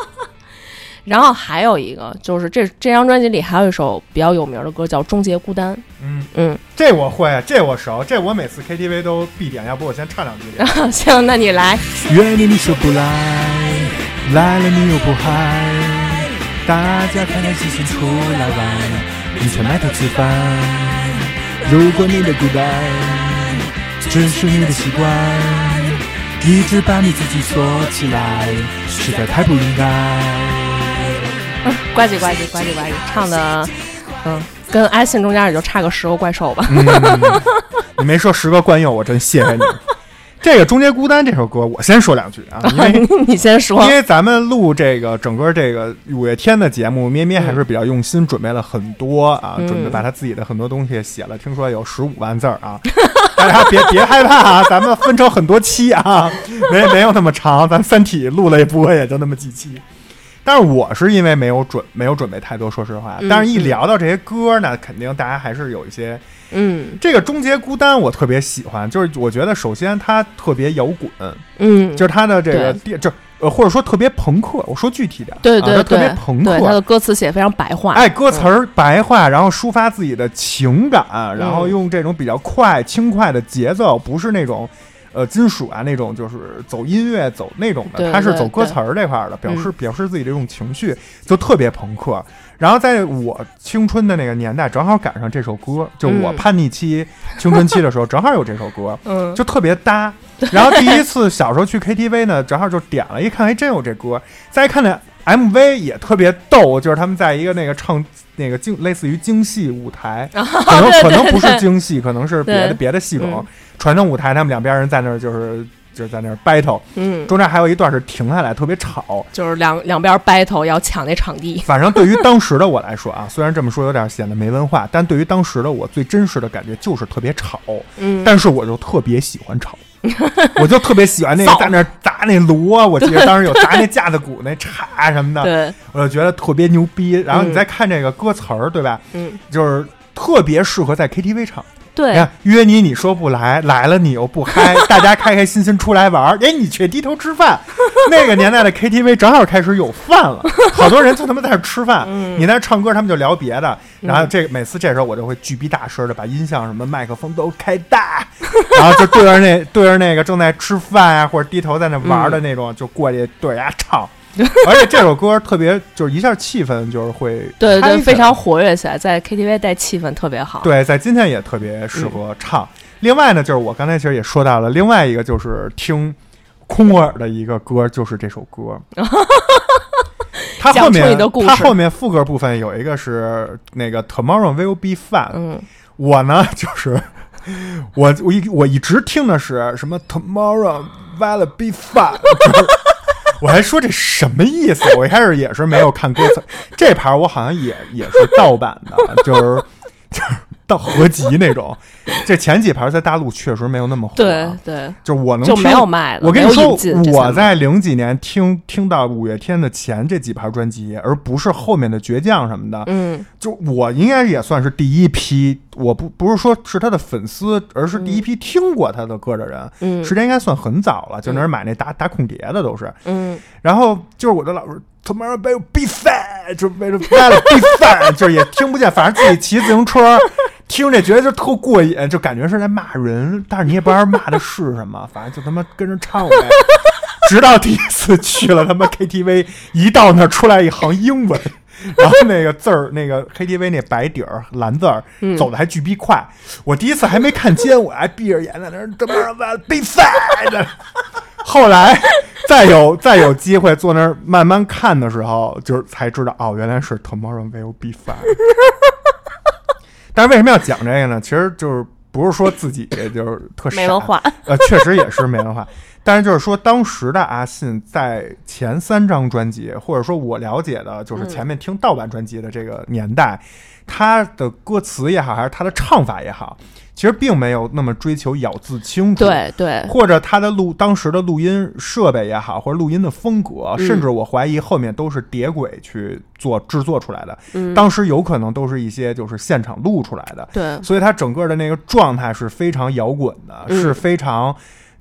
然后还有一个就是这这张专辑里还有一首比较有名的歌叫《终结孤单》，嗯，嗯，这我会，这我熟，这我每次 KTV 都必点，要不我先唱两句。行，那你来，约你你说不来，来了你又不嗨，大家开开心心出来玩，你却埋头吃饭。如果你的孤单只是你的习惯，一直把你自己锁起来，实在太不应该。呱唧呱唧呱唧呱唧，唱的，嗯，跟阿信中间也就差个十个怪兽吧。嗯，你 没说十个惯用，我真谢谢你。这个《终结孤单》这首歌，我先说两句啊，因为你先说。因，为咱们录这个整个这个五月天的节目，咩咩还是比较用心，准备了很多啊，嗯。准备把他自己的很多东西写了，听说有十五万字儿啊，大家别别害怕啊，咱们分成很多期啊，没没有那么长，咱《三体》录了也不过也就那么几期。但是我是因为没有准没有准备太多，说实话，嗯但是一聊到这些歌呢，肯定大家还是有一些嗯。这个《终结孤单》，我特别喜欢，就是我觉得首先它特别摇滚，嗯，就是它的这个电，就呃或者说特别朋克。我说具体点，对对啊它特别，朋克。他。的歌词写得非常白话，哎，歌词儿白话，然后抒发自己的情感，然后嗯用这种比较快、轻快的节奏，不是那种，呃，金属啊那种，就是走音乐走那种的，对对他是走歌词儿这块儿的，表示嗯表示自己这种情绪，就特别朋克。然后在我青春的那个年代，正好赶上这首歌，就我嗯叛逆期、青春期的时候，正好有这首歌，嗯，就特别搭。然后第一次小时候去 KTV 呢，正好就点了一看，哎，真有这歌。再一看那 MV 也特别逗，就是他们在一个那个唱那个京类似于京戏舞台，可能可能不是对京戏，可能是别的别的戏种嗯传承舞台，他们两边人在那儿就是就是在那儿 battle，嗯，中间还有一段是停下来特别吵。就是两两边 battle 要抢那场地。反正对于当时的我来说啊，虽然这么说有点显得没文化，但对于当时的我最真实的感觉就是特别吵。嗯，但是我就特别喜欢吵，我就特别喜欢那个在那儿砸那锣，我记得当时有砸那架子鼓那叉什么的，对，我就觉得特别牛逼。然后你嗯再看这个歌词儿，对吧？嗯，就是特别适合在 KTV 唱。你对看，约你你说不来，来了你又不嗨，大家开开心心出来玩儿，哎，你却低头吃饭。那个年代的 KTV 正好开始有饭了，好多人就他妈在那儿吃饭，嗯。你在那儿唱歌，他们就聊别的。然后这个每次这时候我就会巨逼大声的把音响什么麦克风都开大，然后就对着那对着那个正在吃饭啊、或者低头在那玩儿的那种，就过去对着人家唱。而且这首歌特别，就是一下气氛就是会对非常活跃起来，在 KTV 带气氛特别好。，对，在今天也特别适嗯合唱。另外呢，就是我刚才其实也说到了，另外一个就是听空耳的一个歌，就是这首歌。它后面你的故事它后面副歌部分有一个是那个 Tomorrow will be fun，、嗯，我呢就是我我一我一直听的是什么 Tomorrow will be fun，就是我还说这什么意思？我一开始也是没有看歌词，这盘我好像也也是盗版的，就是 就是盗合集那种。这前几盘在大陆确实没有那么火，对，对，就我能就没听有卖的，我跟你说我在零几年听听到五月天的前这几盘专辑，而不是后面的倔强什么的。嗯就我应该也算是第一批，我不不是说是他的粉丝，而是第一批听过他的歌的人。嗯时间应该算很早了，就那儿买那打打孔碟的都是。嗯，然后就是我的老师，tomorrow will be fun，就是为了为了 be 就是也听不见，反正自己骑自行车听着觉得就特过瘾，就感觉是在骂人，但是你也不知道骂的是什么，反正就他妈跟着唱呗。直到第一次去了他妈 KTV，一到那儿出来一行英文，然后那个字儿，那个 KTV 那白底儿蓝字儿，嗯走的还巨逼快。我第一次还没看见，我还闭着眼在那儿 tomorrow will be fun。后来再有再有机会坐那儿慢慢看的时候，就是才知道哦，原来是 Tomorrow will be fine。但是为什么要讲这个呢？其实就是不是说自己就是特傻没文化，呃，确实也是没文化。但是就是说，当时的阿信在前三张专辑，或者说我了解的，就是前面听盗版专辑的这个年代，他的歌词也好，还是他的唱法也好，其实并没有那么追求咬字清楚。对对，或者他的录当时的录音设备也好，或者录音的风格，嗯。甚至我怀疑后面都是叠轨去做制作出来的。嗯，当时有可能都是一些就是现场录出来的，对。所以他整个的那个状态是非常摇滚的，嗯。是非常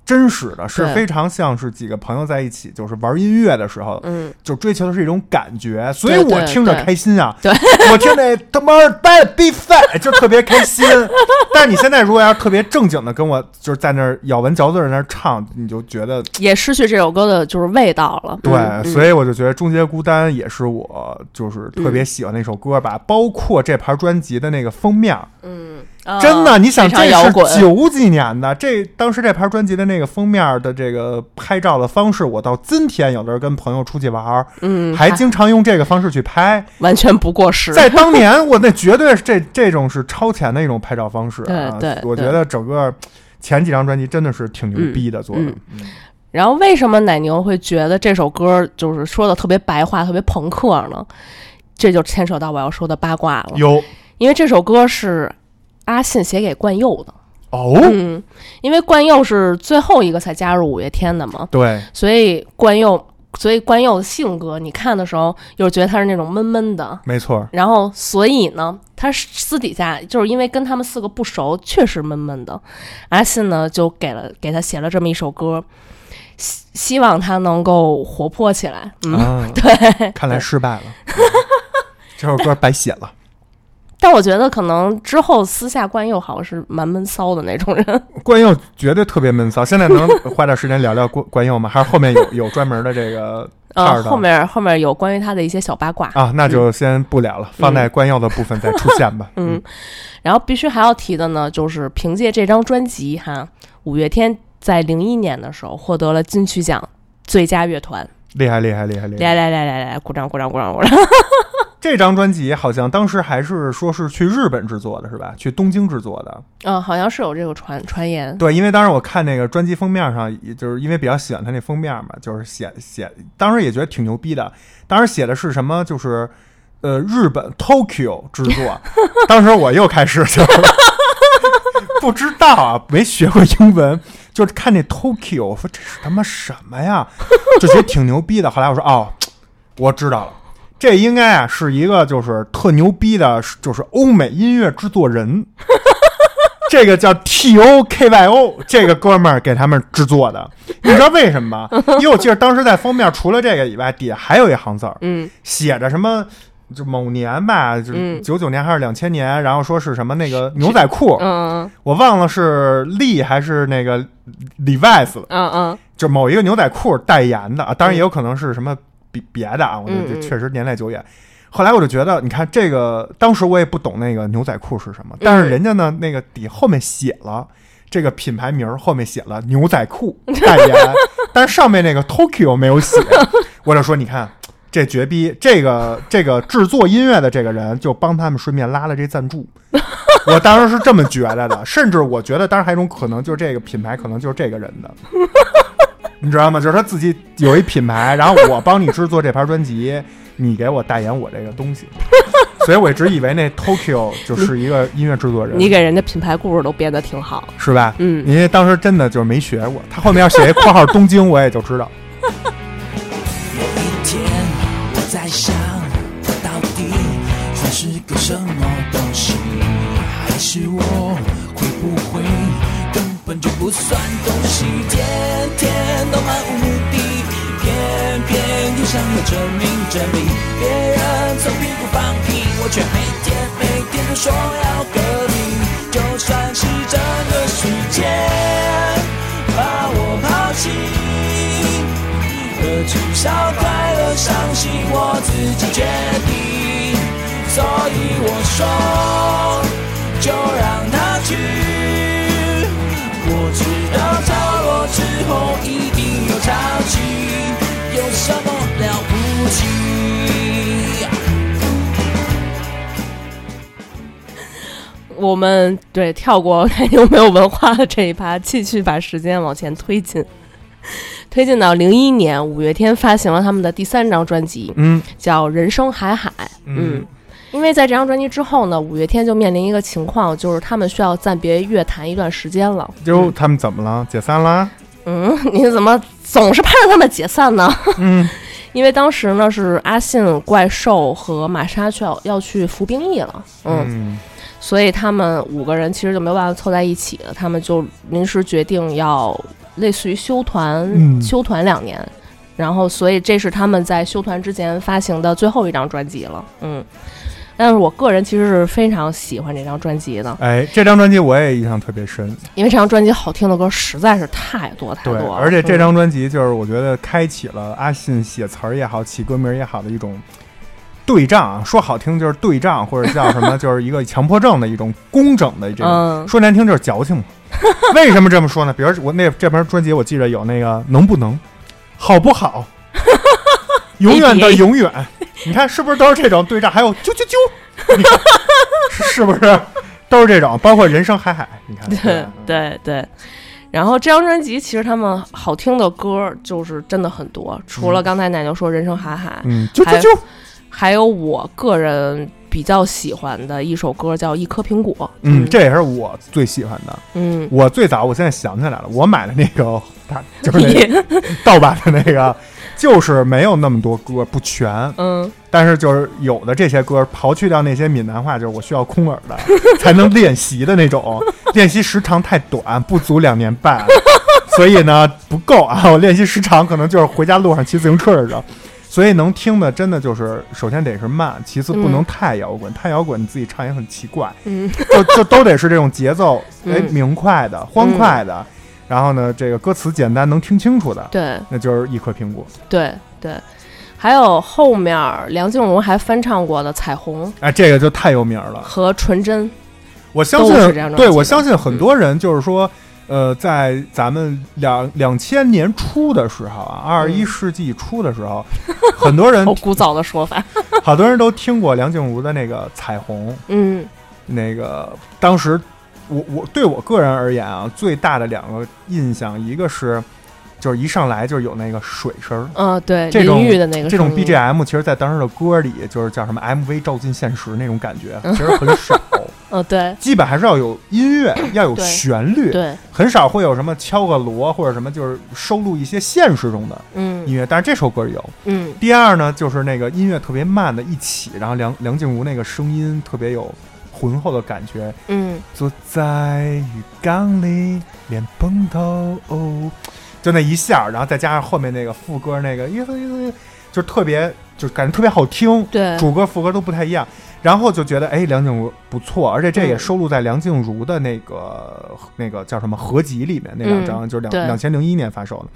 真实的，是非常像是几个朋友在一起就是玩音乐的时候，嗯，就追求的是一种感觉，所以我听着开心啊。对，我听着他妈 bad be fat 就特别开心。但是你现在如果要特别正经的跟我就是在那儿咬文嚼字在那儿唱，你就觉得也失去这首歌的就是味道了。对，嗯所以我就觉得《终结孤单》也是我就是特别喜欢的一首歌吧。包括这盘专辑的那个封面，嗯，真的，啊你想这是九几年的，这当时这盘专辑的那个封面的这个拍照的方式，我到今天有的时候跟朋友出去玩儿，嗯，还经常用这个方式去拍。完全不过时。在当年，我那绝对是这这种是超前的一种拍照方式、啊。对对我觉得整个前几张专辑真的是挺牛逼的做的。嗯然后为什么奶牛会觉得这首歌就是说的特别白话、特别朋克呢？这就牵扯到我要说的八卦了。有因为这首歌是阿信写给冠佑的。哦，嗯，因为冠佑是最后一个才加入五月天的嘛，对，所以冠佑，所以冠佑的性格，你看的时候又觉得他是那种闷闷的。没错，然后，所以呢，他私底下就是因为跟他们四个不熟，确实闷闷的。阿信呢，就给了给他写了这么一首歌，希希望他能够活泼起来。嗯，啊，对。看来失败了，这首歌白写了。但我觉得可能之后私下冠佑好像是蛮闷骚的那种人。关佑绝对特别闷骚，现在能花点时间聊聊关关佑吗？还是后面有有专门的这个叉呃，儿的？后面后面有关于他的一些小八卦。啊，那就先不聊了，放在关佑的部分再出现吧。嗯，然后必须还要提的呢，就是凭借这张专辑哈，五月天在零一年的时候获得了金曲奖最佳乐团。厉害厉害厉害厉害！来来来来来，鼓掌鼓掌鼓掌鼓掌！这张专辑好像当时还是说是去日本制作的，是吧？去东京制作的。嗯，好像是有这个传传言。对，因为当时我看那个专辑封面上，也就是因为比较喜欢他那封面嘛，就是写写，当时也觉得挺牛逼的。当时写的是什么？就是呃，日本 Tokyo 制作。当时我又开始就不知道啊，没学过英文，就是看那 Tokyo，我说这是他妈什么呀？就觉得挺牛逼的。后来我说哦，我知道了。这应该啊是一个就是特牛逼的，就是欧美音乐制作人，这个叫 T O K Y O，这个哥们儿给他们制作的。你知道为什么吗？因为我记得当时在封面除了这个以外，底下还有一行字儿，嗯。写着什么，就某年吧，就是九九年还是两千年，然后说是什么那个牛仔裤，嗯我忘了是利还是那个 Levi's，嗯嗯。就某一个牛仔裤代言的，啊，当然也有可能是什么别别的啊，我觉得确实年代久远。后来我就觉得，你看这个，当时我也不懂那个牛仔裤是什么，但是人家呢，那个底后面写了这个品牌名儿，后面写了牛仔裤 代言，但是上面那个 Tokyo 没有写。我就说，你看这绝逼，这个这个制作音乐的这个人就帮他们顺便拉了这赞助。我当时是这么觉得的，甚至我觉得，当然还有一种可能，就是这个品牌可能就是这个人的。你知道吗？就是他自己有一品牌，然后我帮你制作这盘专辑，你给我代言我这个东西，所以我一直以为那 Tokyo 就是一个音乐制作人，你给人家品牌故事都编得挺好。是吧？嗯因为当时真的就是没学过，他后面要写一括号东京，我也就知道。有一天我在想，它到底算是个什么东西？还是我会不会根本就不算东西？天天都漫无目的，偏偏又想要证明证明别人从屁股放屁，我却每天每天都说要革命。就算是整个世界把我抛弃。可至少快乐、伤心我自己决定，所以我说就让它去。我知道潮落之后一定有潮起，有什么了不起？我们对跳过太牛没有文化的这一趴，继续把时间往前推进，推进到零一年，五月天发行了他们的第三张专辑，嗯叫《人生海海》。嗯，因为在这张专辑之后呢，五月天就面临一个情况，就是他们需要暂别乐坛一段时间了。就他们怎么了？解散了？嗯，你怎么总是盼着他们解散呢？嗯，因为当时呢是阿信、怪兽和玛莎去要要去服兵役了。嗯嗯所以他们五个人其实就没有办法凑在一起了，他们就临时决定要类似于休团，嗯休团两年。然后，所以这是他们在休团之前发行的最后一张专辑了。嗯，但是我个人其实是非常喜欢这张专辑的，哎，这张专辑我也印象特别深。因为这张专辑好听的歌实在是太多太多，了。而且这嗯张专辑就是我觉得开启了阿信写词儿也好，起歌名儿也好的一种对仗啊，说好听就是对仗，或者叫什么，就是一个强迫症的一种工整的这种，嗯说难听就是矫情嘛。为什么这么说呢？比如我那这盘专辑，我记得有那个能不能，好不好，永远的永远，你看是不是都是这种对仗？还有啾啾啾，是是不是都是这种？包括人生海海，你看对对对。然后这张专辑其实他们好听的歌就是真的很多，除了刚才奶牛说《人生海海》，嗯，啾啾还啾，还有我个人比较喜欢的一首歌叫《一颗苹果》。嗯，这也是我最喜欢的。嗯，我最早，我现在想起来了，我买的那个，它就是那盗版的那个，就是没有那么多歌，不全。嗯。但是就是有的这些歌，刨去掉那些闽南话，就是我需要空耳的 才能练习的那种，练习时长太短，不足两年半，所以呢不够啊。我练习时长可能就是回家路上骑自行车的时候，所以能听的真的就是首先得是慢，其次不能嗯太摇滚，太摇滚你自己唱也很奇怪。嗯。就就都得是这种节奏，哎，嗯。明快的、欢快的，然后呢，这个歌词简单能听清楚的，对那就是一颗苹果。对对，还有后面梁静茹还翻唱过的《彩虹》哎，这个就太有名了。和《纯真》。我相信对我相信很多人就是说，呃，在咱们两两千年初的时候啊，二十一世纪初的时候，很多人 好古早的说法。好多人都听过梁静茹的那个《彩虹》，嗯那个当时我我对我个人而言啊，最大的两个印象，一个是就是一上来就是有那个水声儿。嗯、对，这种的那个这种 BGM，其实，在当时的歌里，就是叫什么 MV 照进现实那种感觉，其实很少，嗯、对基本还是要有音乐，要有旋律，对，很少会有什么敲个锣或者什么，就是收录一些现实中的音嗯乐。但是这首歌有。嗯第二呢，就是那个音乐特别慢的一起，然后梁梁静茹那个声音特别有浑厚的感觉。嗯坐在浴缸里，脸蓬头，哦，就那一下，然后再加上后面那个副歌那个意思意思，就特别，就是感觉特别好听。对，主歌副歌都不太一样，然后就觉得哎，梁静茹不错，而且这也嗯收录在梁静茹的那个、那个叫什么合集里面那两张，就是两两千零一年发售的。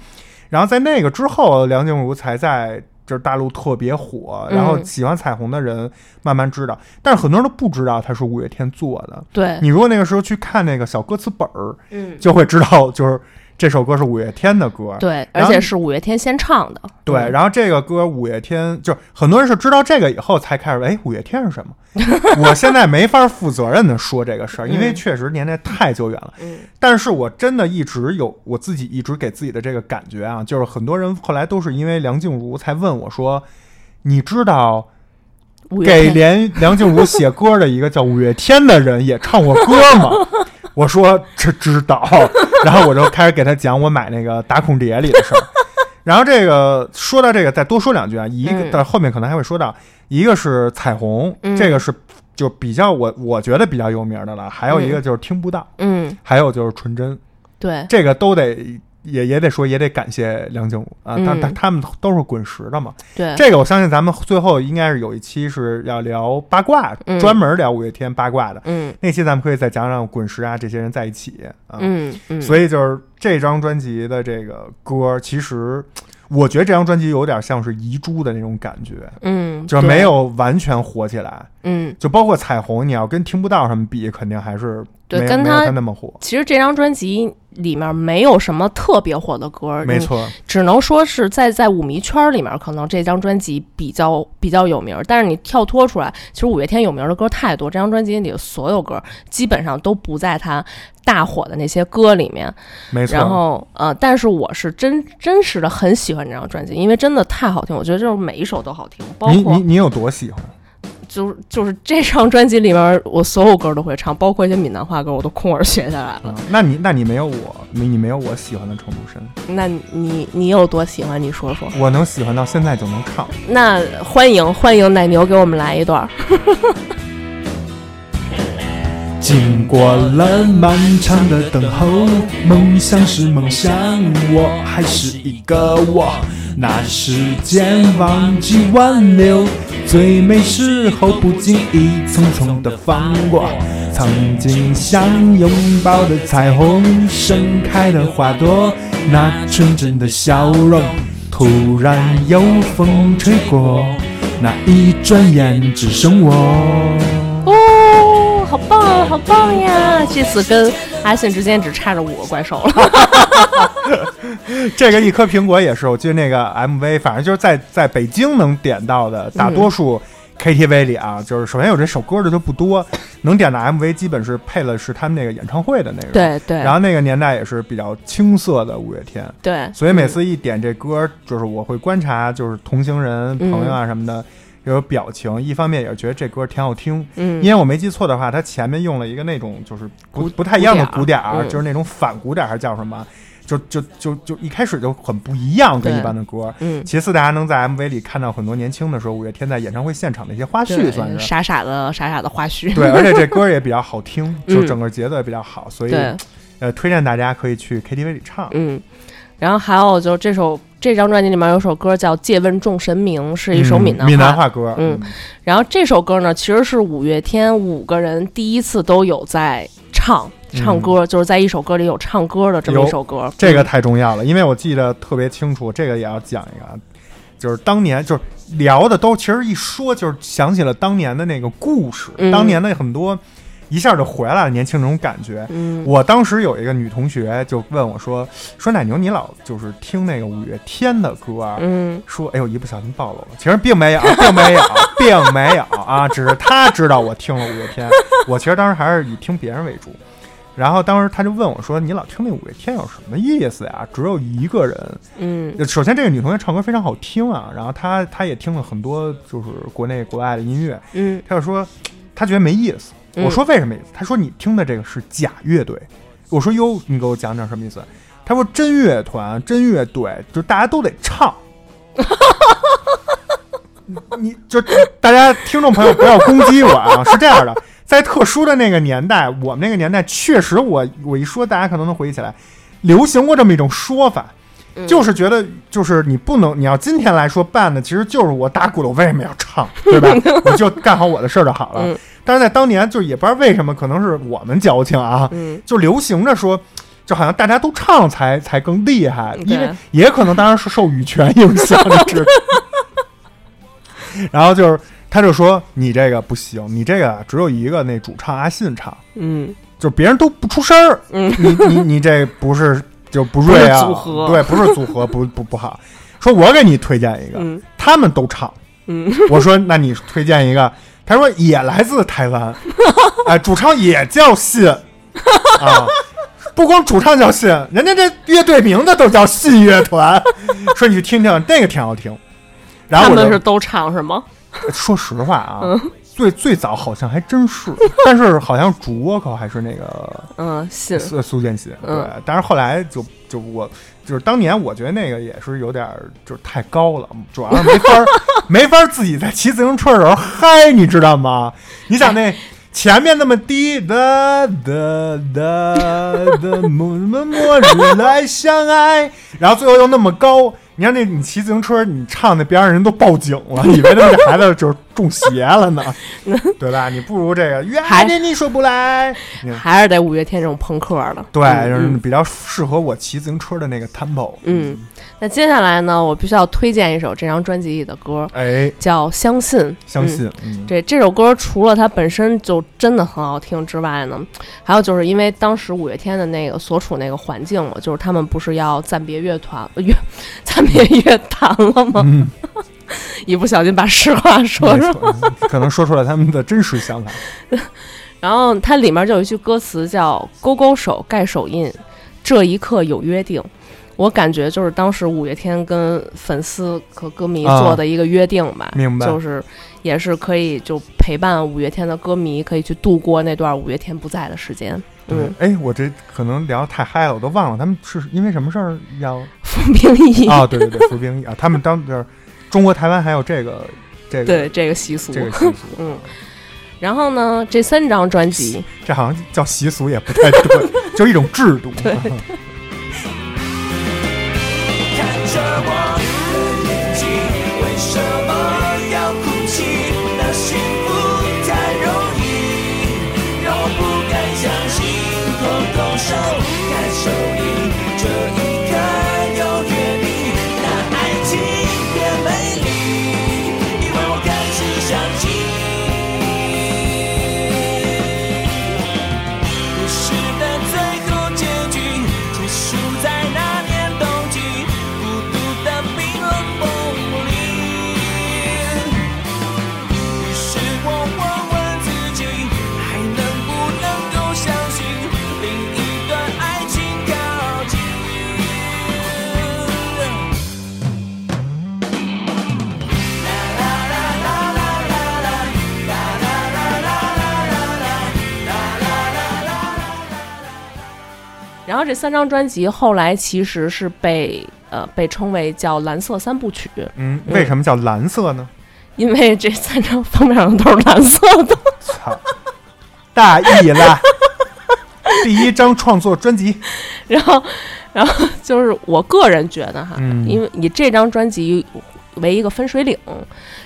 然后在那个之后，梁静茹才在就是大陆特别火，然后嗯。喜欢彩虹的人慢慢知道，但是很多人都不知道它是五月天做的。对，你如果那个时候去看那个小歌词本儿，嗯。就会知道，就是这首歌是五月天的歌。对，而且是五月天先唱的。对，嗯然后这个歌五月天，就很多人是知道这个以后才开始，哎，五月天是什么？我现在没法负责任的说这个事儿，因为嗯确实年代太久远了。嗯但是我真的一直有我自己一直给自己的这个感觉啊，就是很多人后来都是因为梁静茹才问我说，你知道给连 梁静茹写歌的一个叫五月天的人也唱过歌吗？我说这知道，然后我就开始给他讲我买那个打孔碟里的事儿。然后这个说到这个，再多说两句啊，一个嗯。但后面可能还会说到，一个是彩虹，嗯。这个是就比较我我觉得比较有名的了，还有一个就是听不到，嗯，还有就是纯真，对，这个都得也也得说也得感谢梁静茹啊，但但他他们都是滚石的嘛，对，这个我相信咱们最后应该是有一期是要聊八卦，嗯专门聊五月天八卦的。嗯那期咱们可以再讲讲滚石啊这些人在一起啊。嗯嗯，所以就是这张专辑的这个歌，其实我觉得这张专辑有点像是遗珠的那种感觉，嗯，就是没有完全火起来。嗯，就包括彩虹，你要跟听不到什么比，肯定还是对跟他他那么火。其实这张专辑里面没有什么特别火的歌，你没错，只能说是在在舞迷圈里面，可能这张专辑比较比较有名儿。但是你跳脱出来，其实五月天有名儿的歌太多，这张专辑里的所有歌基本上都不在他大火的那些歌里面。没错。然后呃，但是我是真真实的很喜欢这张专辑，因为真的太好听，我觉得就是每一首都好听，包括你你你有多喜欢？就是就是这张专辑里面我所有歌都会唱，包括一些闽南话歌我都空耳学下来了。啊，那你那你没有我，你你没有我喜欢的程度深。那你你有多喜欢？你说说。我能喜欢到现在就能唱。那欢迎欢迎奶牛给我们来一段儿。经过了漫长的等候，梦想是梦想，我还是一个我。那时间忘记挽留，最美时候不经意匆匆的放过。曾经想拥抱的彩虹，盛开的花朵，那纯真的笑容，突然有风吹过，那一转眼只剩我。哦，好棒，好棒呀！这次跟阿信之间只差着五个怪兽了。这个一颗苹果也是，我记得那个 MV，反正就是在在北京能点到的，大多数 KTV 里啊，就是首先有这首歌的就不多，能点的 MV 基本是配了是他们那个演唱会的那个。。对对，然后那个年代也是比较青涩的五月天，对，所以每次一点这歌，就是我会观察，就是同行人、嗯朋友啊什么的。有表情，一方面也是觉得这歌挺好听，嗯，因为我没记错的话，它前面用了一个那种就是不不太一样的鼓鼓点儿，就是那种反鼓点儿还是叫什么，就就就就一开始就很不一样，跟一般的歌。嗯，其次，大家能在 MV 里看到很多年轻的时候五月天在演唱会现场的一些花絮，算是。傻傻的傻傻的花絮。对，而且这歌也比较好听，就嗯。整个节奏也比较好，所以，呃，推荐大家可以去 KTV 里唱。嗯，然后还有就是这首这张专辑里面有首歌叫《借问众神明》，是一首嗯闽南闽南话歌，嗯然后这首歌呢，其实是五月天五个人第一次都有在唱唱歌，就是在一首歌里有唱歌的这么一首歌。这个太重要了，因为我记得特别清楚，这个也要讲一个啊，就是当年就是聊的都其实一说就是想起了当年的那个故事，嗯。当年的很多一下就回来了年轻那种感觉。嗯我当时有一个女同学就问我说：“说奶牛，你老就是听那个五月天的歌啊？”嗯说：“哎呦，一不小心暴露了。其实并没有，并没有，并没有啊，只是她知道我听了五月天。我其实当时还是以听别人为主。然后当时她就问我说：‘你老听那五月天有什么意思呀？只有一个人。’嗯首先，这个女同学唱歌非常好听啊，然后她她也听了很多就是国内国外的音乐，嗯她就说她觉得没意思。嗯我说为什么没意思？他说你听的这个是假乐队。我说哟，你给我讲讲什么意思？他说真乐团、真乐队，就大家都得唱。你就大家听众朋友不要攻击我啊！是这样的，在特殊的那个年代，我们那个年代确实我，我一说大家可能能回忆起来，流行过这么一种说法，嗯就是觉得就是你不能，你要今天来说办的，其实就是我打鼓了，我为什么要唱，对吧？我就干好我的事儿就好了。嗯但是在当年，就也不知道为什么，可能是我们矫情啊，嗯就流行着说。就好像大家都唱才才更厉害，因为也可能当然是受羽泉影响，你知道。然后就是，他就说你这个不行，你这个只有一个那主唱阿信唱，嗯就别人都不出声儿，嗯你你你这不是就不锐啊？组合对，不是组合，不不不好。说我给你推荐一个，嗯他们都唱。嗯我说那你推荐一个，他说也来自台湾，哎，主唱也叫信啊。不光主唱叫信，人家这乐队名字都叫信乐团。说你去听听，那个挺好听。然后他我就是都唱是吗？说实话啊，最最早好像还真是，但是好像主 vocal 还是那个嗯，信苏苏建新，对嗯，但是后来就就我就是当年我觉得那个也是有点儿就是太高了，主要是没法儿 没法儿自己在骑自行车的时候嗨，你知道吗？你想那。前面那么低，哒哒哒哒，末末末日来相爱，然后最后又那么高，你看那你骑自行车，你唱那边上人都报警了，以为他们这孩子就是中邪了呢，对吧？你不如这个约还着你说不来，还是得五月天这种朋克的。对，嗯就是嗯比较适合我骑自行车的那个 tempo。嗯，那接下来呢，我必须要推荐一首这张专辑里的歌，哎，叫《相信》。嗯相信，嗯，这这首歌除了它本身就真的很好听之外呢，还有就是因为当时五月天的那个所处那个环境嘛，就是他们不是要暂别乐团 呃乐暂别乐坛了吗？嗯，一不小心把实话说出来。可能说出来他们的真实想法。然后它里面就有一句歌词叫“勾勾手，盖手印，这一刻有约定”。我感觉就是当时五月天跟粉丝和歌迷啊做的一个约定吧，明白就是也是可以就陪伴五月天的歌迷，可以去度过那段五月天不在的时间。嗯，对，哎，我这可能聊得太嗨了，我都忘了他们是因为什么事儿要 服兵役，啊？对对对，服兵役啊！他们当时中国台湾还有这个这个对这个习俗。这个习俗，嗯，然后呢，这三张专辑，这好像叫习俗也不太对，就是一种制度。看着我这三张专辑后来其实是被呃被称为叫蓝色三部曲，嗯，为什么叫蓝色呢？因为这三张封面上都是蓝色的。操，大意了。第一张创作专辑，然后，然后就是我个人觉得哈，嗯因为你这张专辑为一个分水岭，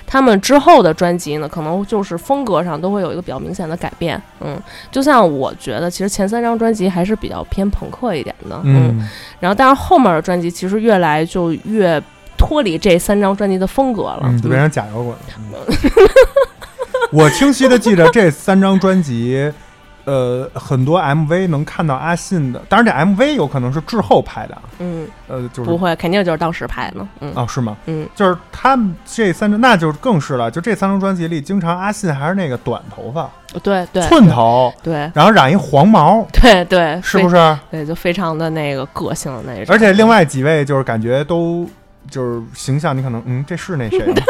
他们之后的专辑呢，可能就是风格上都会有一个比较明显的改变。嗯，就像我觉得，其实前三张专辑还是比较偏朋克一点的。嗯，然后但是后面的专辑其实越来就越脱离这三张专辑的风格了。变成假摇滚了。嗯 我清晰的记得这三张专辑，呃很多 MV 能看到阿信的，当然这 MV 有可能是滞后拍的啊，嗯，呃，就是不会，肯定就是当时拍的。嗯哦，是吗？嗯，就是他们这三张，那就更是了。就这三张专辑里，经常阿信还是那个短头发，对对，寸头，对然后染一黄毛，对 对，非？是不是？对，就非常的那个个性的那种。而且另外几位就是感觉都就是形象，你可能嗯，这是那谁吗？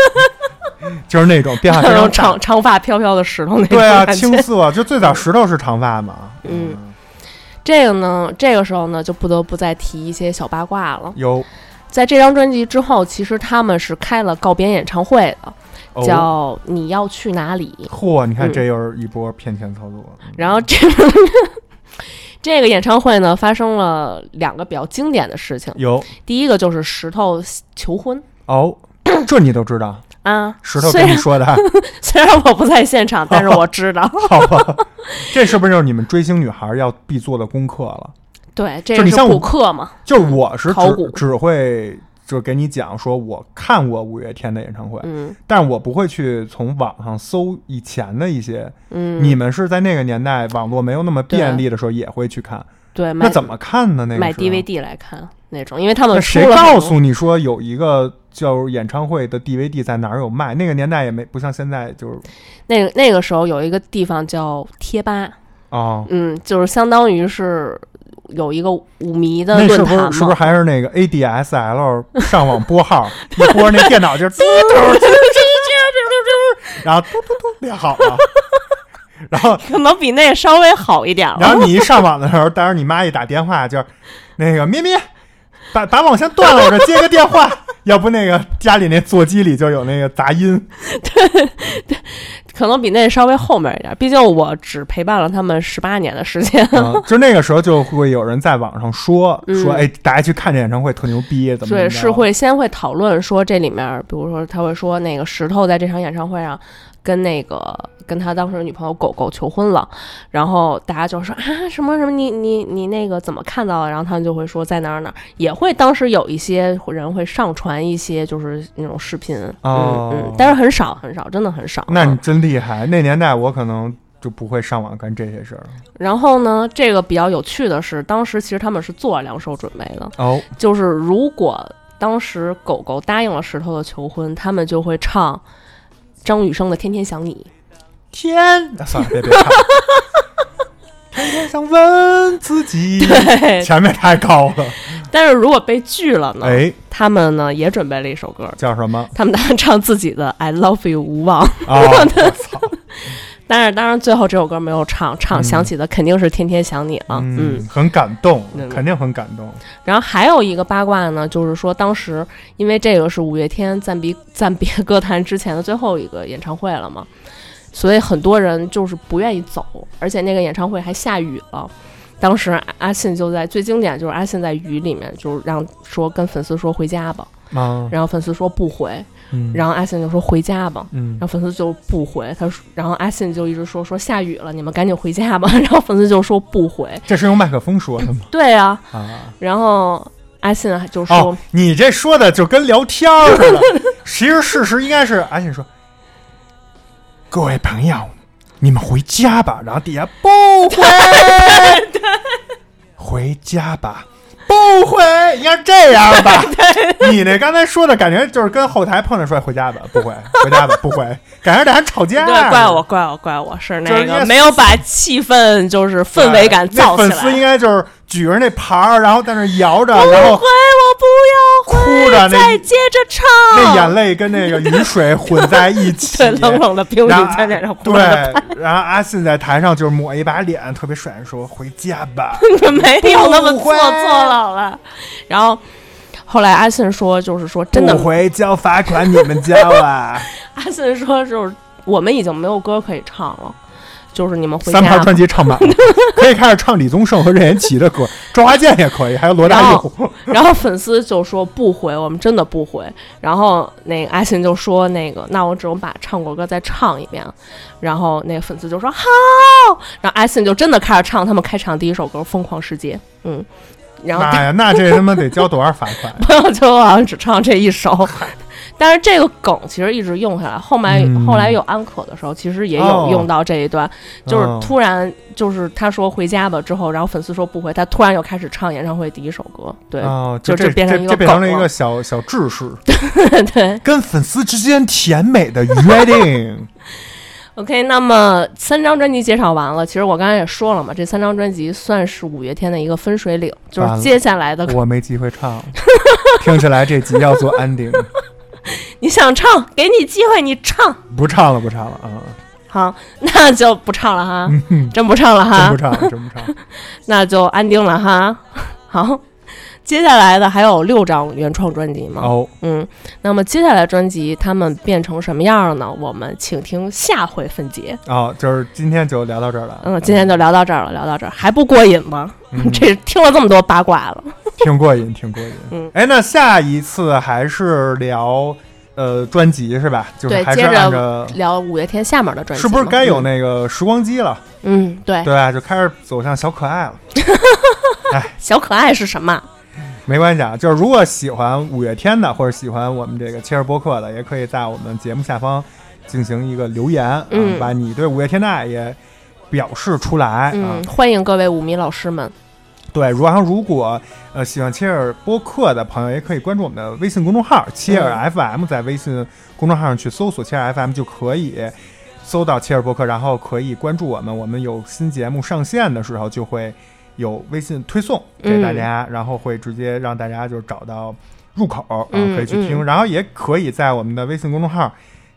就是那种变化非那常大种长。长发飘飘的石头那种对啊，青涩，就最早石头是长发嘛。嗯，这个呢，这个时候呢，就不得不再提一些小八卦了。有在这张专辑之后，其实他们是开了告别演唱会的，哦叫《你要去哪里》。嚯，你看嗯这又是一波骗钱操作。然后这 这个演唱会呢，发生了两个比较经典的事情。有第一个就是石头求婚哦，这你都知道？啊，石头跟你说的，虽然我不在现场，但是我知道。好吧？这是不是就是你们追星女孩要必做的功课了？对，这是就你像补课嘛。就是我是只只会就是给你讲说我看过五月天的演唱会，嗯但是我不会去从网上搜以前的一些。嗯，你们是在那个年代网络没有那么便利的时候也会去看，对那怎么看呢？那个买 DVD 来看那种？因为他们谁告诉你说有一个叫演唱会的 DVD 在哪儿有卖？那个年代也没不像现在就是那个那个时候有一个地方叫贴吧，哦，嗯，就是相当于是有一个舞迷的那是论坛嘛。不是是不是还是那个 ADSL 上网拨号 一拨那电脑就嘟嘟嘟嘟嘟嘟，然后嘟嘟嘟 连好了，然后 可能比那稍微好一点了。然后你一上网的时候，当时你妈一打电话就是那个咩咩，把把网线断了，我这接个电话。要不那个家里那座机里就有那个杂音，对 可能比那稍微后面一点，毕竟我只陪伴了他们十八年的时间。嗯，就那个时候就会有人在网上说嗯说，哎，大家去看这演唱会特牛逼，怎么怎么对，是会先会讨论说这里面，比如说他会说那个石头在这场演唱会上跟那个跟他当时的女朋友狗狗求婚了，然后大家就说啊什么什么你你你那个怎么看到的？然后他们就会说在哪儿哪儿，也会当时有一些人会上传一些就是那种视频，哦嗯嗯，但是很少很少，真的很少。那你嗯真厉害。那年代我可能就不会上网干这些事儿。然后呢，这个比较有趣的是，当时其实他们是做了两手准备的，哦，就是如果当时狗狗答应了石头的求婚，他们就会唱张雨生的《天天想你天，啊算了，别别唱。天天想问自己，》。对，前面太高了。但是如果被拒了呢，哎，他们呢也准备了一首歌，叫什么？他们打算唱自己的《I Love You》无望。啊，我操！但是当然最后这首歌没有唱，唱嗯想起的肯定是《天天想你》了。嗯嗯，很感动嗯，肯定很感动。然后还有一个八卦呢，就是说当时因为这个是五月天暂别 暂别歌坛之前的最后一个演唱会了嘛，所以很多人就是不愿意走，而且那个演唱会还下雨了。当时阿阿信就在最经典就是阿信在雨里面就是让说跟粉丝说回家吧，啊，然后粉丝说不回，嗯，然后阿信就说回家吧。嗯然后粉丝就不回，他说，然后阿信就一直说说下雨了，你们赶紧回家吧。然后粉丝就说不回，这是用麦克风说的吗？对啊。啊，然后阿信就说，哦，你这说的就跟聊天儿似的。其实事实应该是阿信说：“各位朋友，你们回家吧。”然后底下不回，回家吧。不回，应该是这样吧？你那刚才说的感觉就是跟后台碰着说回家吧，不回，回家吧，不 回，感觉俩人吵架。对，怪我，怪我，怪我是那个没有把气氛就是氛围感对造起来。粉丝应该就是举着那牌儿，然后在那摇着，然后回，我不要，哭着那再接着唱。那眼泪跟那个雨水混在一起，对冷冷的冰雨在脸上呼对然后阿信在台上就是抹一把脸，特别帅，说回家吧。没有那么做作了了。然后后来阿信说，就是说真的不，回交罚款，你们交啊！阿信说就是我们已经没有歌可以唱了，就是你们回三盘。专辑唱满了，可以开始唱李宗盛和任贤齐的歌，周华健也可以，还有罗大佑。然后粉丝就说不回，我们真的不回。然后那个阿信就说那个，那我只能把唱过歌再唱一遍。然后那个粉丝就说好，然后阿信就真的开始唱他们开场第一首歌《疯狂世界》。嗯，然后妈呀，那这他妈得交多少罚款？朋友就好像只唱这一首，但是这个梗其实一直用下来，后来、嗯后来有安可的时候，其实也哦有用到这一段，就是哦突然就是他说回家吧之后，然后粉丝说不回，他突然又开始唱演唱会第一首歌，对、哦，就这变成一个这变成了一个小小制式，对。跟粉丝之间甜美的约定。OK，那么三张专辑介绍完了，其实我刚才也说了嘛，这三张专辑算是五月天的一个分水岭，就是接下来的我没机会唱，听起来这集要做 ending，你想唱，给你机会，你唱。不唱了，不唱了啊，好，那就不唱了哈，嗯真不唱了哈真不，唱了，真不唱。那就安定了哈。好，接下来的还有六张原创专辑嘛？哦，嗯，那么接下来专辑他们变成什么样了呢？我们请听下回分解。哦，就是今天就聊到这儿了。嗯，今天就聊到这儿了，聊到这儿还不过瘾吗？嗯 这听了这么多八卦了，挺过瘾，挺过瘾。嗯哎，那下一次还是聊呃专辑是吧？就是还是对接着聊五月天下面的专辑，是不是该有嗯那个时光机了？嗯，对，对吧？就开始走向小可爱了。小可爱是什么？没关系啊，就是如果喜欢五月天的，或者喜欢我们这个切尔播客的，也可以在我们节目下方进行一个留言，啊嗯把你对五月天的爱也表示出来啊。嗯，欢迎各位舞迷老师们。对，然后如果呃喜欢切尔播客的朋友，也可以关注我们的微信公众号“切嗯尔 FM”，在微信公众号上去搜索“切尔 FM” 就可以搜到切尔播客，然后可以关注我们。我们有新节目上线的时候，就会有微信推送给大家，然后会直接让大家就找到入口，然后可以去听。嗯然后也可以在我们的微信公众号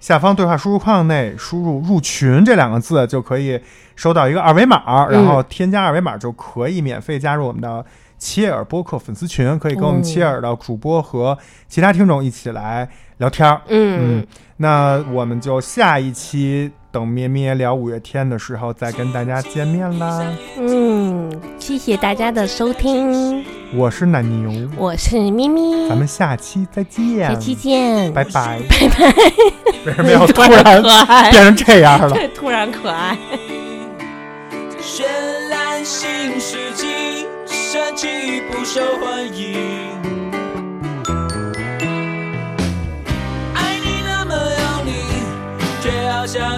下方对话输入框内输入“入群”这两个字，就可以收到一个二维码，然后添加二维码就可以免费加入我们的切尔播客粉丝群，可以跟我们哦切尔的主播和其他听众一起来聊天儿。嗯嗯，那我们就下一期等咩咩聊五月天的时候再跟大家见面啦。嗯，谢谢大家的收听，我是奶牛，我是咪咪，咱们下期再见，下期见，拜拜，拜拜。为什么要突突然然可爱，变成这样了？对，突然可爱。绚烂新世纪，神奇不受欢迎。爱你那么用力，却好像